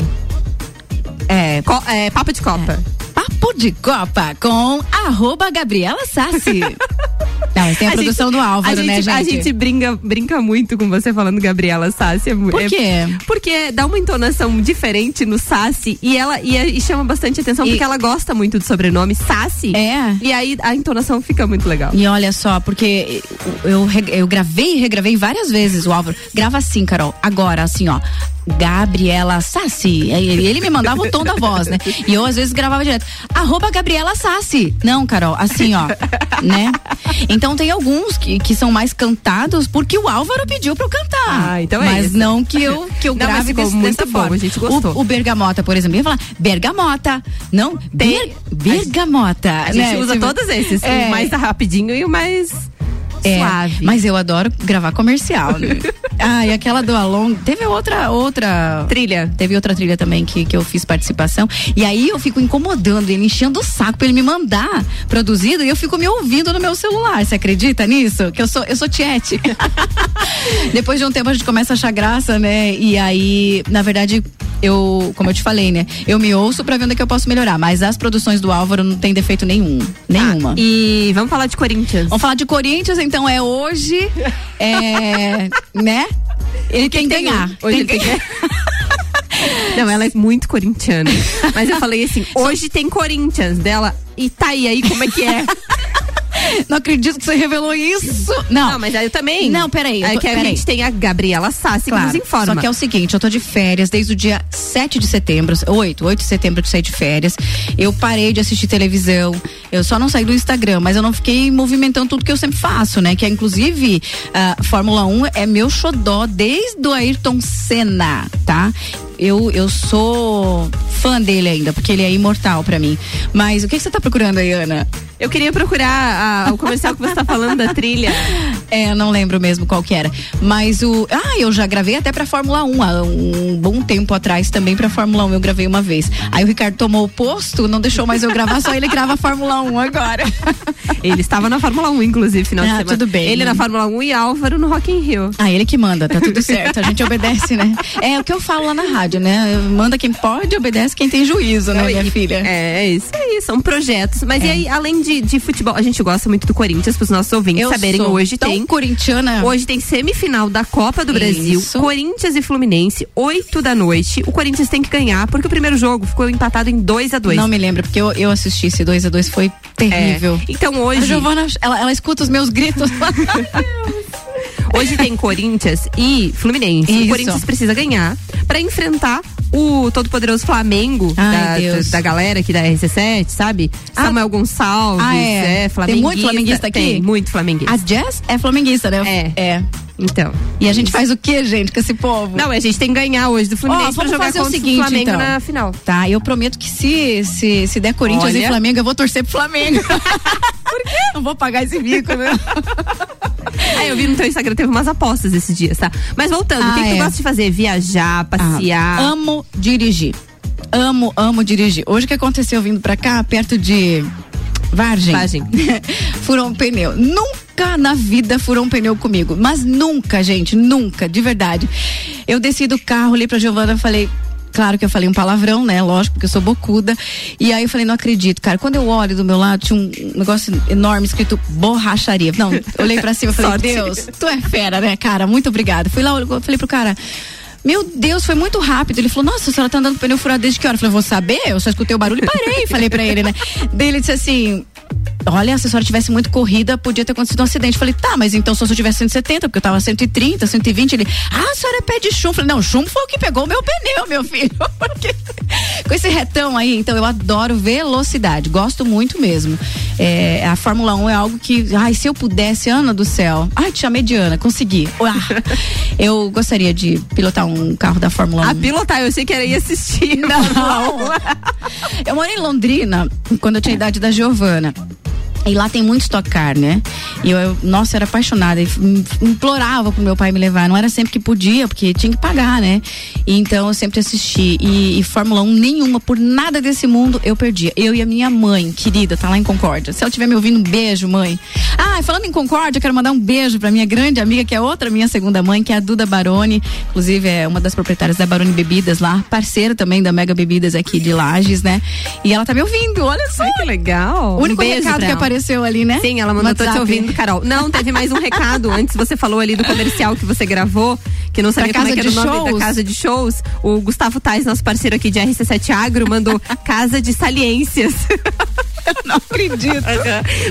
É, é, papo de Copa. Papo de Copa com arroba Gabriela Sassi. Não, mas tem a, produção gente- do Álvaro, a né, gente, gente? A gente brinca, brinca muito com você falando Gabriela Sassi. É, Por é- quê? porque dá uma entonação diferente no Sassi e ela e, e chama bastante atenção E- porque ela gosta muito do sobrenome Sassi. É. E aí a entonação fica muito legal. E olha só, porque eu, eu, gravei e regravei várias vezes o Álvaro. Grava assim, Carol. Agora, assim, ó. Gabriela Sassi. Ele me mandava o tom da voz, né? E eu às vezes gravava direto. Arroba Gabriela Sassi. Não, Carol, assim, ó. né? Então tem alguns que, que são mais cantados porque o Álvaro pediu pra eu cantar. Ah, então é Mas isso. não que eu, que eu Não, grave ficou desse, muito dessa bom, forma. a gente gostou. O, o Bergamota, por exemplo, ia falar Bergamota. Não, Ber, Bergamota. A gente né? usa Tipo, todos esses. é. O mais rapidinho e o mais É, suave. Mas eu adoro gravar comercial, né? ah, e aquela do Along. Teve outra, outra. Trilha. Teve outra trilha também que, que eu fiz participação. E aí eu fico incomodando ele, enchendo o saco pra ele me mandar produzido e eu fico me ouvindo no meu celular. Você acredita nisso? Que eu sou, eu sou tiete. Depois de um tempo a gente começa a achar graça, né? E aí, na verdade, eu, como eu te falei, né? Eu me ouço pra ver onde é que eu posso melhorar. Mas as produções do Álvaro não tem defeito nenhum. Nenhuma. E vamos falar de Corinthians. Vamos falar de Corinthians, então é hoje, é, né? Ele tem que ganhar. Hoje ele tem que Não, ela é muito corintiana. Mas eu falei assim, hoje tem Corinthians dela. E tá aí, aí como é que é? Não acredito que você revelou isso. Não, Não, mas aí eu também. Não, peraí. É tô- que a peraí. gente tem a Gabriela Sassi que nos informa. Só que é o seguinte, eu tô de férias desde o dia 7 de setembro, 8, 8 de setembro eu saí de férias. Eu parei de assistir televisão. Eu só não saí do Instagram, mas eu não fiquei movimentando tudo que eu sempre faço, né? Que é inclusive a Fórmula 1 é meu xodó desde o Ayrton Senna, tá? Eu, eu sou fã dele ainda, porque ele é imortal pra mim. Mas o que, que você tá procurando aí, Ana? Eu queria procurar a- o comercial que você tá falando da trilha. É, eu não lembro mesmo qual que era. Mas o. Ah, eu já gravei até pra Fórmula 1 há um bom tempo atrás também pra Fórmula 1 eu gravei uma vez. Aí o Ricardo tomou o posto, não deixou mais eu gravar, só ele grava a Fórmula 1 agora. Ele estava na Fórmula 1, inclusive, final de Ah, semana. tudo bem. Ele na Fórmula 1 e Álvaro no Rock in Rio. Ah, ele que manda, tá tudo certo. A gente obedece, né? É o que eu falo lá na rádio, né? Manda quem pode, obedece quem tem juízo, né, minha filha? É, isso aí, são projetos. Mas e aí, além de, de futebol, a gente gosta muito do Corinthians, pros nossos ouvintes Eu saberem, hoje tem. corintiana. Hoje tem semifinal da Copa do Brasil, Isso. Corinthians e Fluminense, 8 da noite. O Corinthians tem que ganhar, porque o primeiro jogo ficou empatado em 2 a 2 Não me lembro, porque eu, eu assisti esse 2 a 2 foi terrível. É. Então A hoje. Giovana, ela, ela escuta os meus gritos. Hoje tem Corinthians e Fluminense. Isso. O Corinthians precisa ganhar pra enfrentar o todo-poderoso Flamengo Ai, da, Deus. da galera aqui da RC7, sabe? Ah. Samuel Gonçalves, Ah, é? é, Tem flamenguista. muito flamenguista aqui? Tem, muito flamenguista. A Jess é flamenguista, né? É. É. Então. E a gente faz o que, gente, com esse povo? Não, a gente tem que ganhar hoje do Fluminense pra vamos fazer o seguinte, o Flamengo então. na final. Tá, eu prometo que se, se, se der Corinthians Olha. e Flamengo, eu vou torcer pro Flamengo. Por quê? Não vou pagar esse bico, né? Ah, eu vi no teu Instagram, teve umas apostas esses dias, tá? Mas voltando, o que, Ah, que tu é. gosta de fazer? Viajar, passear? Amo dirigir. Amo, amo dirigir. Hoje o que aconteceu vindo pra cá, perto de Vargem. Vargem. furou um pneu. Nunca na vida furou um pneu comigo. Mas nunca, gente, nunca, de verdade. Eu desci do carro, olhei pra Giovana e falei. Claro que eu falei um palavrão, né? Lógico, porque eu sou bocuda. E aí eu falei, não acredito, cara. Quando eu olho do meu lado, tinha um negócio enorme escrito borracharia. Não, eu olhei pra cima e falei. Deus, tu é fera, né, cara? Muito obrigada. Fui lá, falei pro cara. Meu Deus, foi muito rápido. Ele falou, nossa, a senhora tá andando com pneu furado desde que hora? Eu falei, vou saber, eu só escutei o barulho e parei. falei pra ele, né? Daí ele disse assim. Olha, se a senhora tivesse muito corrida, podia ter acontecido um acidente. Eu Falei, tá, mas então só se eu tivesse 170, porque eu tava 130, 120. Ele, ah, a senhora é pé de chumbo. Eu Falei, não, chumbo foi o que pegou o meu pneu, meu filho. Porque com esse retão aí, então eu adoro velocidade, gosto muito mesmo. É, a Fórmula 1 é algo que, ai, se eu pudesse, Ana do céu. Ai, te chamei de Ana, consegui. Ah, eu gostaria de pilotar um carro da Fórmula 1. A pilotar, eu sei que era ir assistir. Não. Eu morei em Londrina quando eu tinha a idade da Giovana. E lá tem muito Stock Car, né? E eu, eu, nossa, eu era apaixonada. E im- implorava pro meu pai me levar. Não era sempre que podia, porque tinha que pagar, né? E então eu sempre assisti. E, e Fórmula 1 nenhuma, por nada desse mundo, eu perdia. Eu e a minha mãe, querida, tá lá em Concórdia. Se ela estiver me ouvindo, um beijo, mãe. Ah, falando em Concórdia, eu quero mandar um beijo pra minha grande amiga, que é outra minha segunda mãe, que é a Duda Baroni. Inclusive, é uma das proprietárias da Baroni Bebidas lá, parceira também da Mega Bebidas aqui de Lages, né? E ela tá me ouvindo, olha só. que legal. O único Um beijo recado que ela. Apareceu ali, né? Sim, ela mandou, tô te ouvindo, Carol. Não, teve mais um recado. Antes você falou ali do comercial que você gravou, que não sabia Pra como é que era o nome da shows? casa de shows. O Gustavo Tais, nosso parceiro aqui de RC7 Agro, mandou Casa de Saliências. não acredito.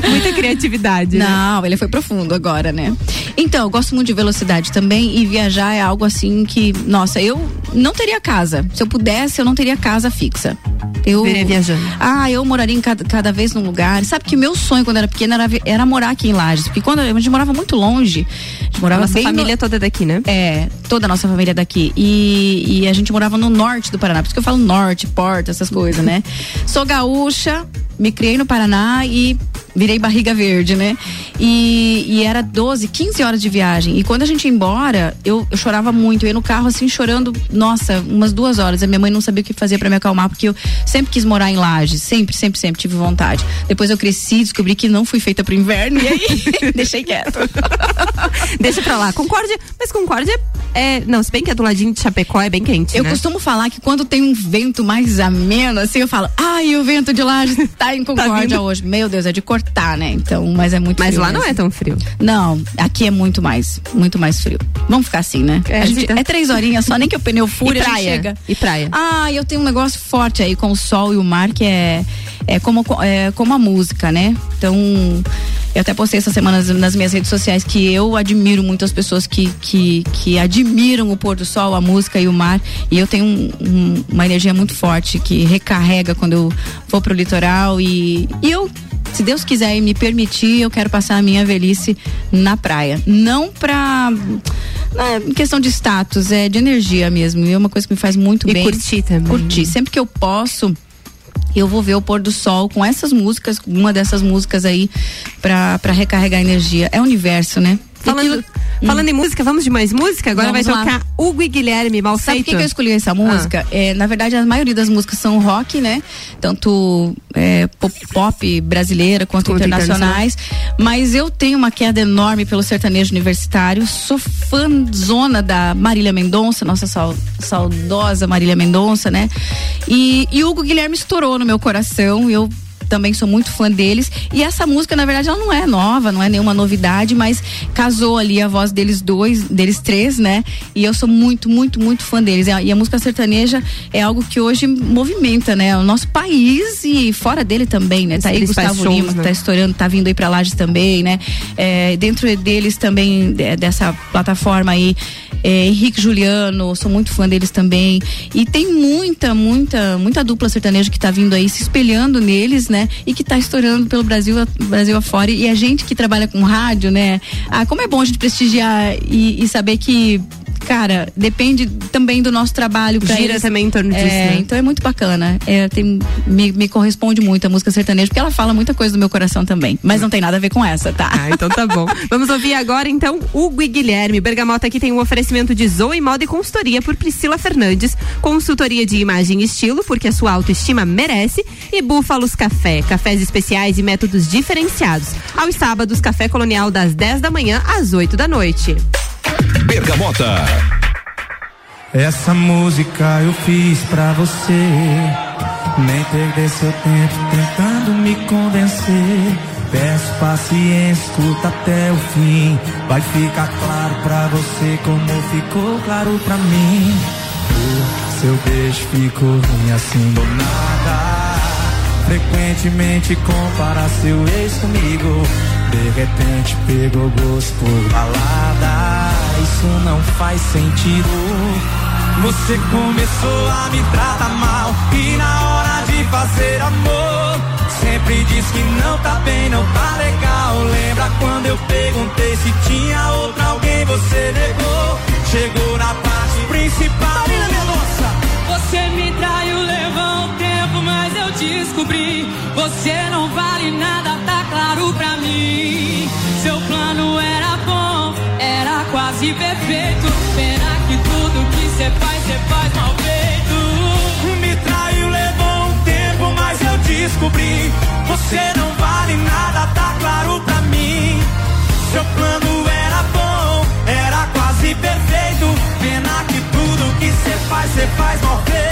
Muita criatividade. né? Não, ele foi profundo agora, né? Então, eu gosto muito de velocidade também e viajar é algo assim que, nossa, eu não teria casa. Se eu pudesse, eu não teria casa fixa. Eu Viria viajando. Ah, eu moraria em cada, cada vez num lugar. Sabe que meu sonho quando era pequena era, era morar aqui em Lages, porque quando a gente morava muito longe, a gente morava Nossa bem no- família toda daqui, né? É, toda a nossa família daqui. E, e a gente morava no norte do Paraná. Por isso que eu falo norte, porta, essas coisas, né? Sou gaúcha, me criei no Paraná e virei barriga verde, né? E, e era 12, 15 horas de viagem. E quando a gente ia embora, eu, eu chorava muito. Eu ia no carro assim, chorando, nossa, umas duas horas. A minha mãe não sabia o que fazer pra me acalmar, porque eu sempre quis morar em Lages. Sempre, sempre, sempre tive vontade. Depois eu cresci, descobri que não fui feita pro inverno. E aí, deixei quieto. Deixa pra lá. Concórdia, mas Concórdia é. Não, se bem que é do ladinho de Chapecó, é bem quente. Eu né? costumo falar que quando tem um vento mais ameno, assim, eu falo, ai, o vento de lá tá em Concórdia vindo. hoje. Meu Deus, é de cortar, né? Então, mas é muito Mas frio lá não mesmo. é tão frio. Não, aqui é muito mais, muito mais frio. Vamos ficar assim, né? É, gente- fica- é três horinhas só, nem que o pneu fure, E praia? chega. E praia? Ah, eu tenho um negócio forte aí com o sol e o mar, que é, é, como, é como a música, né? Então, eu até postei essa semana nas, nas minhas redes sociais que eu admiro muito as pessoas que, que, que admiram o pôr do sol, a música e o mar. E eu tenho um- um- uma energia muito forte que recarrega quando eu vou pro litoral. E, e eu, se Deus quiser e me permitir, eu quero passar a minha velhice na praia. Não pra. Não é questão de status, é de energia mesmo. E é uma coisa que me faz muito E bem. curtir também. Curtir. Sempre que eu posso, eu vou ver o pôr do sol com essas músicas, uma dessas músicas aí, pra, pra recarregar energia. É o universo, né? Falando, falando em música, vamos de mais música? Agora Vamos vai lá. tocar Hugo e Guilherme, mal Sabe por que, que eu escolhi essa música? É, na verdade, a maioria das músicas são rock, né? Tanto é, pop, pop brasileira quanto Quanto internacionais. Mas eu tenho uma queda enorme pelo sertanejo universitário. Sou fãzona da Marília Mendonça, nossa sau- saudosa Marília Mendonça, né? E, e Hugo Guilherme estourou no meu coração. Eu também sou muito fã deles. E essa música, na verdade, ela não é nova, não é nenhuma novidade, mas casou ali a voz deles dois, deles três, né? E eu sou muito, muito, muito fã deles. E a, música sertaneja é algo que hoje movimenta, né? O nosso país e fora dele também, né? Os Tá aí Gustavo shows, Lima, que né? tá estourando, tá vindo aí pra Lages também, né? É, dentro deles também, de- dessa plataforma aí, é, Henrique Juliano, sou muito fã deles também. E tem muita, muita, muita dupla sertaneja que tá vindo aí se espelhando neles, né? E que tá estourando pelo Brasil, Brasil afora. E a gente que trabalha com rádio, né? Ah, como é bom a gente prestigiar e, e saber que. Cara, depende também do nosso trabalho. Gira eles. também em torno disso, É, né? Então é muito bacana. É, tem- me, me corresponde muito a música sertaneja, porque ela fala muita coisa do meu coração também. Mas não tem nada a ver com essa, tá? Ah, então tá bom. Vamos ouvir agora, então, Hugo e Guilherme. Bergamota aqui tem um oferecimento de Zoe Moda e Consultoria por Priscila Fernandes. Consultoria de imagem e estilo, porque a sua autoestima merece. E Búfalos Café. Cafés especiais e métodos diferenciados. Aos sábados, Café Colonial das 10 da manhã às 8 da noite. Bergamota. Essa música eu fiz pra você. Nem perder seu tempo tentando me convencer. Peço paciência, escuta até o fim. Vai ficar claro pra você como ficou claro pra mim. O seu beijo ficou ruim assim do nada. Frequentemente compara seu ex comigo. De repente pegou gosto por balada. Isso não faz sentido. Você começou a me tratar mal. E na hora de fazer amor, sempre diz que não tá bem, não tá legal. Lembra quando eu perguntei se tinha outra alguém? Você negou. Chegou na parte principal. Marina. Você me traiu, levou um tempo, mas eu descobri. Você não vale nada, tá claro pra mim. Seu plano era bom, era quase perfeito. Pena que tudo que cê faz, cê faz mal feito. Me traiu, levou um tempo, mas eu descobri. Você não vale nada, tá claro pra mim. Seu plano era bom, era quase perfeito. Pena que tudo que cê faz, cê faz mal feito.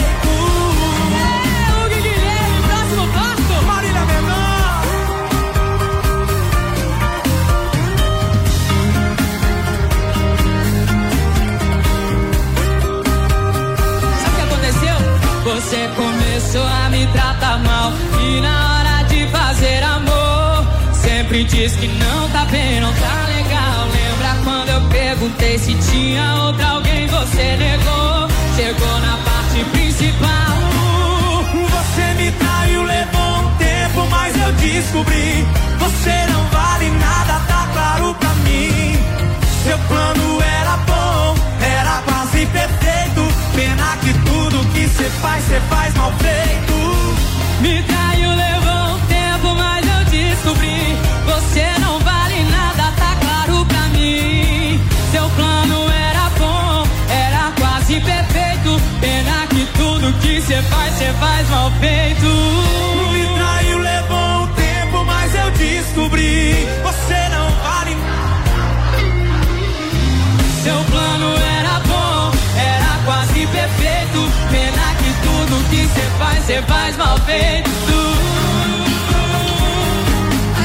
Sempre diz que não tá bem, não tá legal. Lembra quando eu perguntei se tinha outra alguém? Você negou, chegou na parte principal. Você me traiu, levou um tempo, mas eu descobri. Você não vale nada, tá claro pra mim. Seu plano era bom, era quase perfeito. Pena que tudo que cê faz, cê faz mal feito. Me traiu, levou um tempo, mas eu descobri. Cê faz, cê faz mal feito. Me traiu, levou um tempo, mas eu descobri. Você não vale Seu plano era bom, era quase perfeito. Pena que tudo que cê faz, cê faz mal feito.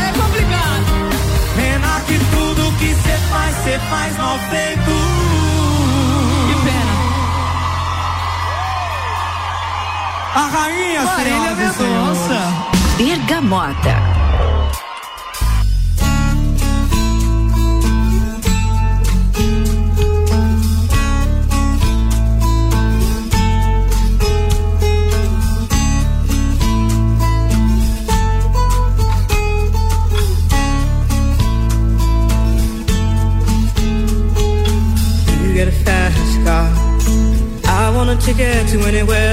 É complicado. Pena que tudo que cê faz, cê faz mal feito. A rainha Marília senhores. Bergamota. You get a fast car. I want a ticket to anywhere.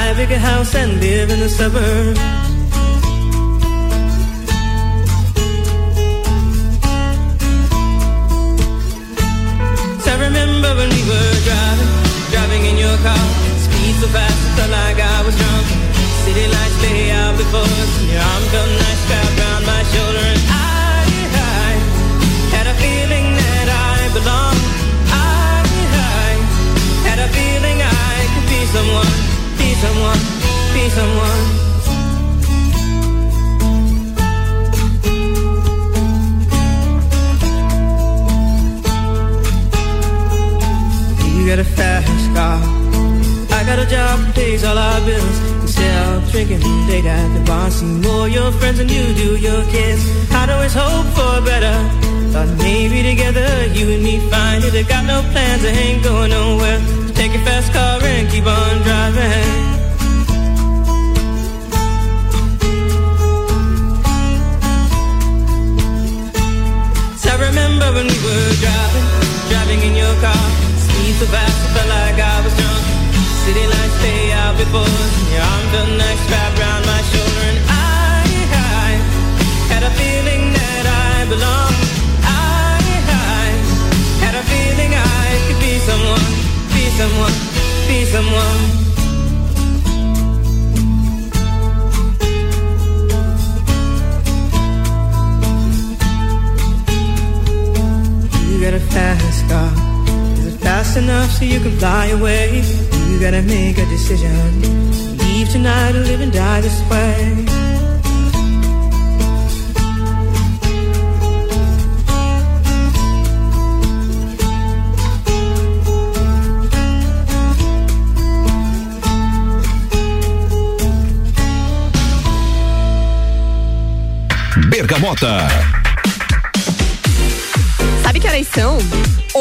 Buy a bigger house and live in the suburbs.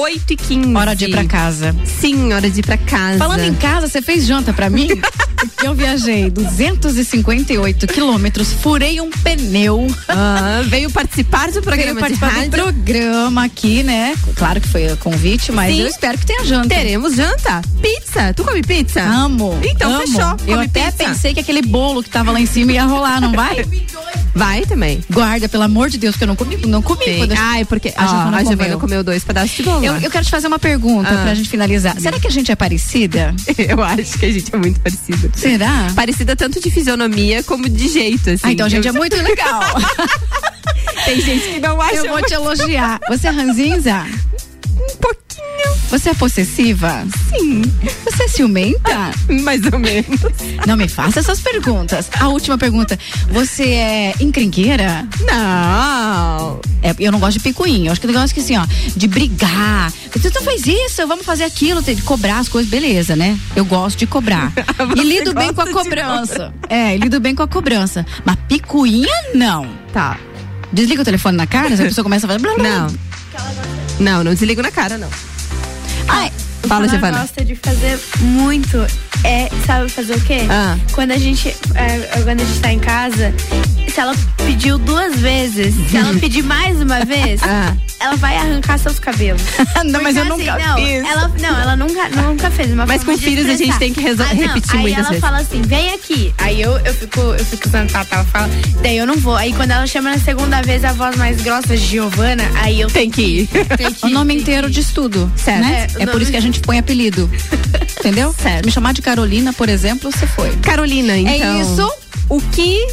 8 e 15 Hora de ir pra casa. Sim, hora de ir pra casa. Falando em casa, você fez janta pra mim? Porque eu viajei 258 quilômetros, furei um pneu. Ah, veio participar do programa Veio participar do programa aqui, né? Claro que foi convite, mas Sim. eu espero que tenha janta. Teremos janta. Pizza. Tu come pizza? Amo. Então amo. fechou. Eu Come até pizza. pensei que aquele bolo que tava lá em cima ia rolar, não vai? Vai também. Guarda, pelo amor de Deus, que eu não comi, não comi. Sim. quando eu- Ai, porque a Giovana a Giovana comeu. comeu dois pedaços de bolo. Eu, eu quero te fazer uma pergunta Ah. pra gente finalizar. Será que a gente é parecida? Eu acho que a gente é muito parecida. Será? Parecida tanto de fisionomia como de jeito, assim. Ah, então a gente Eu- é muito legal. Tem gente que não acha Eu vou muito- te elogiar. Você é ranzinza? Você é possessiva? Sim. Você é ciumenta? Mais ou menos. Não me faça essas perguntas. A última pergunta. Você é encrenqueira? Não. É, eu não gosto de picuinha. Eu acho que eu gosto que assim, ó, de brigar. Você não faz isso, vamos fazer aquilo, de cobrar as coisas, beleza, né? Eu gosto de cobrar. e lido bem com a cobrança. É, lido bem com a cobrança. Mas picuinha, não. Tá. Desliga o telefone na cara, se a pessoa começa a falar. Blá, blá. Não. Não, não desligo na cara, não. All right. Ai, Fala, Ela Giovana. gosta de fazer muito. É, sabe fazer o quê? Ah. Quando a gente. é, quando a gente tá em casa, se ela pediu duas vezes, se ela pedir mais uma vez, Ah. ela vai arrancar seus cabelos. Não, mas eu Porque, nunca não, fiz. Ela, não, ela nunca, nunca fez. Uma Mas com filhos a gente tem que Ah, não, repetir aí muitas ela vezes. fala assim, vem aqui. Aí eu, eu fico, eu fico usando Tata, ela fala, daí eu não vou. Aí quando ela chama na segunda vez a voz mais grossa, Giovana, aí eu Tem que ir. tenho que O nome tem que inteiro ir. de estudo, Certo. né? É, o É, por isso que a gente põe apelido. Entendeu? Certo. Me chamar de Carolina, por exemplo, você foi. Carolina, então. É isso. O que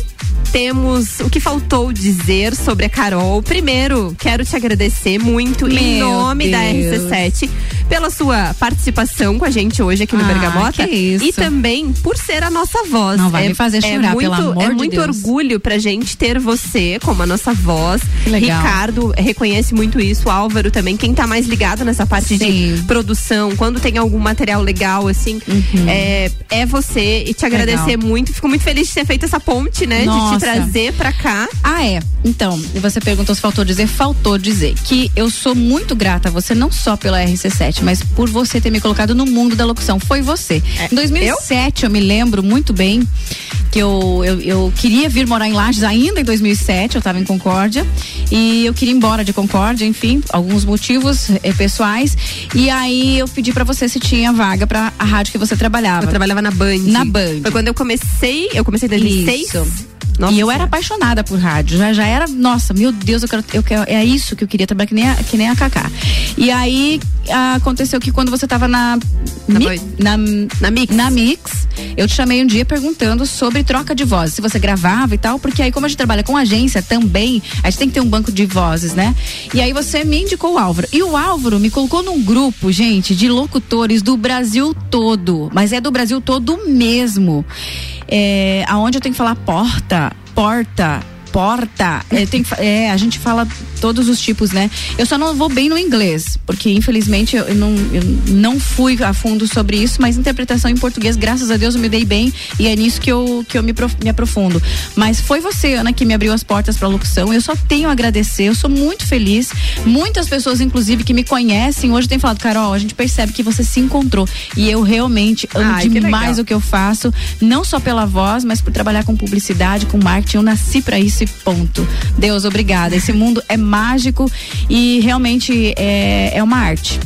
temos, o que faltou dizer sobre a Carol? Primeiro, quero te agradecer muito em Meu nome da Deus. RC7 pela sua participação com a gente hoje aqui no Ah, Bergamota que isso. e também por ser a nossa voz. Não vai me fazer chorar, muito, pelo amor É de muito Deus. orgulho pra gente ter você como a nossa voz. Ricardo reconhece muito isso, o Álvaro também, quem tá mais ligado nessa parte Sim. de produção, quando tem algum material legal assim, é, é você e te agradecer Legal. muito. Fico muito feliz de ter feito essa ponte, né? De Nossa. te trazer pra cá. Ah, é. Então, você perguntou se faltou dizer, faltou dizer que eu sou muito grata a você, não só pela RC7, mas por você ter me colocado no mundo da locução. Foi você. É, em 2007, eu? me lembro muito bem que eu, eu, eu queria vir morar em Lages ainda em 2007, eu estava em Concórdia, e eu queria ir embora de Concórdia, enfim, alguns motivos eh, pessoais. E aí eu pedi pra você se tinha vaga pra a rádio que você trabalhava. Eu trabalhava na Band. Na Band. Foi quando eu comecei, eu comecei em 2006. Isso. e eu era apaixonada por rádio. Já, já era, nossa, meu Deus, eu quero, eu quero, é isso que eu queria trabalhar, que nem a, que nem a Cacá. E aí aconteceu que quando você tava na. Mi, na, na Mix. Na Mix, eu te chamei um dia perguntando sobre troca de vozes, se você gravava e tal, porque aí, como a gente trabalha com agência também, a gente tem que ter um banco de vozes, né? E aí você me indicou o Álvaro. E o Álvaro me colocou num grupo, gente, de locutores do Brasil todo. Mas é do Brasil todo mesmo. É, aonde eu tenho que falar porta, porta, porta. É, tem que é, a gente fala todos os tipos, né? Eu só não vou bem no inglês, porque infelizmente eu, não, eu não fui a fundo sobre isso, mas interpretação em português, graças a Deus, eu me dei bem e é nisso que eu, que eu me, prof- me aprofundo. Mas foi você, Ana, que me abriu as portas para locução. Eu só tenho a agradecer, eu sou muito feliz. Muitas pessoas, inclusive, que me conhecem hoje têm falado, Carol, a gente percebe que você se encontrou. E eu realmente amo Ai, que demais legal. o que eu faço, não só pela voz, mas por trabalhar com publicidade, com marketing. Eu nasci para isso e ponto. Deus, obrigada. Esse mundo é mágico e realmente é, é uma arte.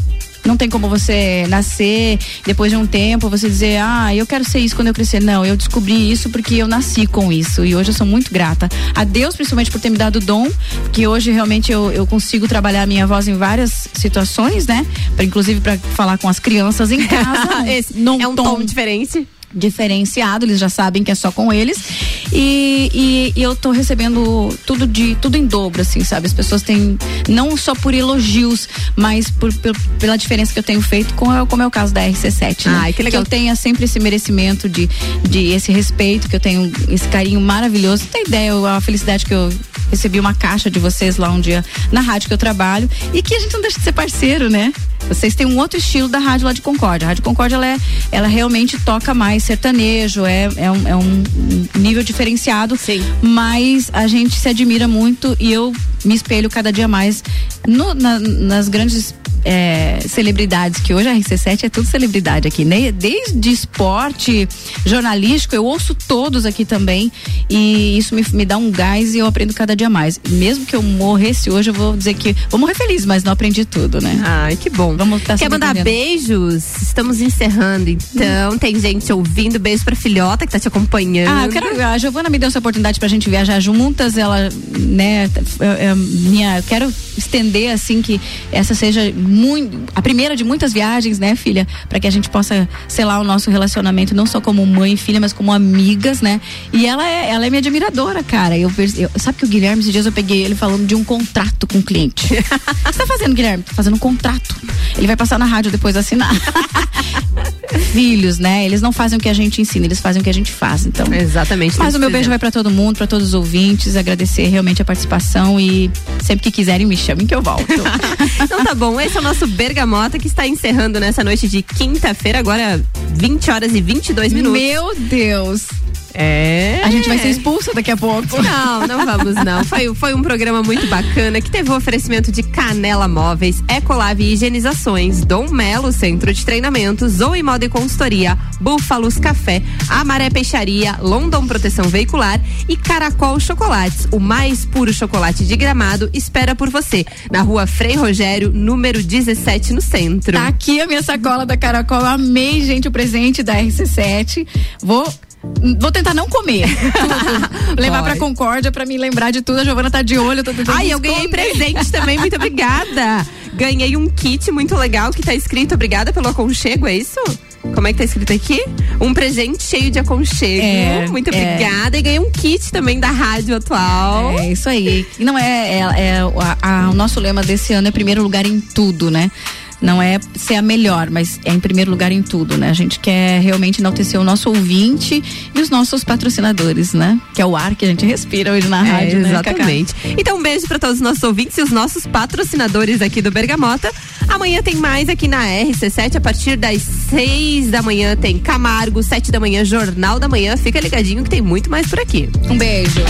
Não tem como você nascer, depois de um tempo, você dizer, ah, eu quero ser isso quando eu crescer. Não, eu descobri isso porque eu nasci com isso. E hoje eu sou muito grata. A Deus, principalmente por ter me dado o dom, que hoje realmente eu, eu consigo trabalhar a minha voz em várias situações, né? Pra, inclusive para falar com as crianças em casa. Esse num é um tom diferente. Diferenciado, eles já sabem que é só com eles. E, e- e eu tô recebendo tudo de tudo em dobro, assim, sabe? As pessoas têm, não só por elogios, mas por, por- pela diferença que eu tenho feito, com, como é o caso da RC7. Né? Ai, que legal. eu tenha sempre esse merecimento de, de esse respeito, que eu tenho esse carinho maravilhoso. Tem ideia, a felicidade que eu recebi uma caixa de vocês lá um dia na rádio que eu trabalho e que a gente não deixa de ser parceiro, né? Vocês têm um outro estilo da rádio lá de Concórdia. A Rádio Concórdia, ela, é, ela realmente toca mais sertanejo, é, é, um, é um nível diferenciado. Sim. Mas a gente se admira muito e eu me espelho cada dia mais no- na- nas grandes é, celebridades, que hoje a RC7 é tudo celebridade aqui, né? Desde esporte, jornalístico, eu ouço todos aqui também e isso me, me dá um gás e eu aprendo cada dia mais. Mesmo que eu morresse hoje, eu vou dizer que vou morrer feliz, mas não aprendi tudo, né? Ai, que bom. Vamos estar Quer mandar beijos? Estamos encerrando, então. Tem gente ouvindo. Beijo pra filhota que tá te acompanhando. Ah, eu quero. A Giovana me deu essa oportunidade pra gente viajar juntas. Ela, né, é, é, minha. Eu quero estender assim que essa seja muito, a primeira de muitas viagens, né, filha? Pra que a gente possa selar o nosso relacionamento, não só como mãe e filha, mas como amigas, né? E ela é, ela é minha admiradora, cara. Eu, eu- sabe que o Guilherme, esses dias eu peguei ele falando de um contrato com o cliente. O que você tá fazendo, Guilherme? Tô fazendo um contrato. Ele vai passar na rádio depois assinar. Filhos, né? Eles não fazem o que a gente ensina, eles fazem o que a gente faz. Então, Exatamente. mas o meu beijo vai pra todo mundo, pra todos os ouvintes, agradecer realmente a participação e sempre que quiserem me chamem que eu volto. Então tá bom, esse é o nosso Bergamota que está encerrando nessa noite de quinta-feira, agora 20 horas e 22 minutos. Meu Deus. É. A gente vai ser expulsa daqui a pouco. Não, não vamos não. Foi, foi um programa muito bacana que teve o oferecimento de Canela Móveis, Ecolave Higienizações, Dom Melo Centro de Treinamento, Zoe Moda e Consultoria, Búfalos Café, Amaré Peixaria, London Proteção Veicular e Caracol Chocolates, o mais puro chocolate de gramado, espera por você, na rua Frei Rogério, número 17, no centro. Tá aqui a minha sacola da Caracol. Amei, gente, o presente da RC7. Vou. Vou tentar não comer. Levar pra. Concórdia pra me lembrar de tudo. A Giovana tá de olho, eu tô tentando Ai, eu ganhei presente também, muito obrigada. Ganhei um kit muito legal que tá escrito obrigada pelo aconchego, é isso? Como é que tá escrito aqui? Um presente cheio de aconchego. É, muito é. obrigada. E ganhei um kit também da rádio atual. É isso aí. E não é, é, é a- a- o nosso lema desse ano é primeiro lugar em tudo, né? Não é ser a melhor, mas é em primeiro lugar em tudo, né? A gente quer realmente enaltecer o nosso ouvinte e os nossos patrocinadores, né? Que é o ar que a gente respira hoje na É, rádio, né, Cacá? exatamente. Então, um beijo para todos os nossos ouvintes e os nossos patrocinadores aqui do Bergamota. Amanhã tem mais aqui na RC7, a partir das 6 da manhã tem Camargo, 7 da manhã, Jornal da Manhã. Fica ligadinho que tem muito mais por aqui. Um beijo.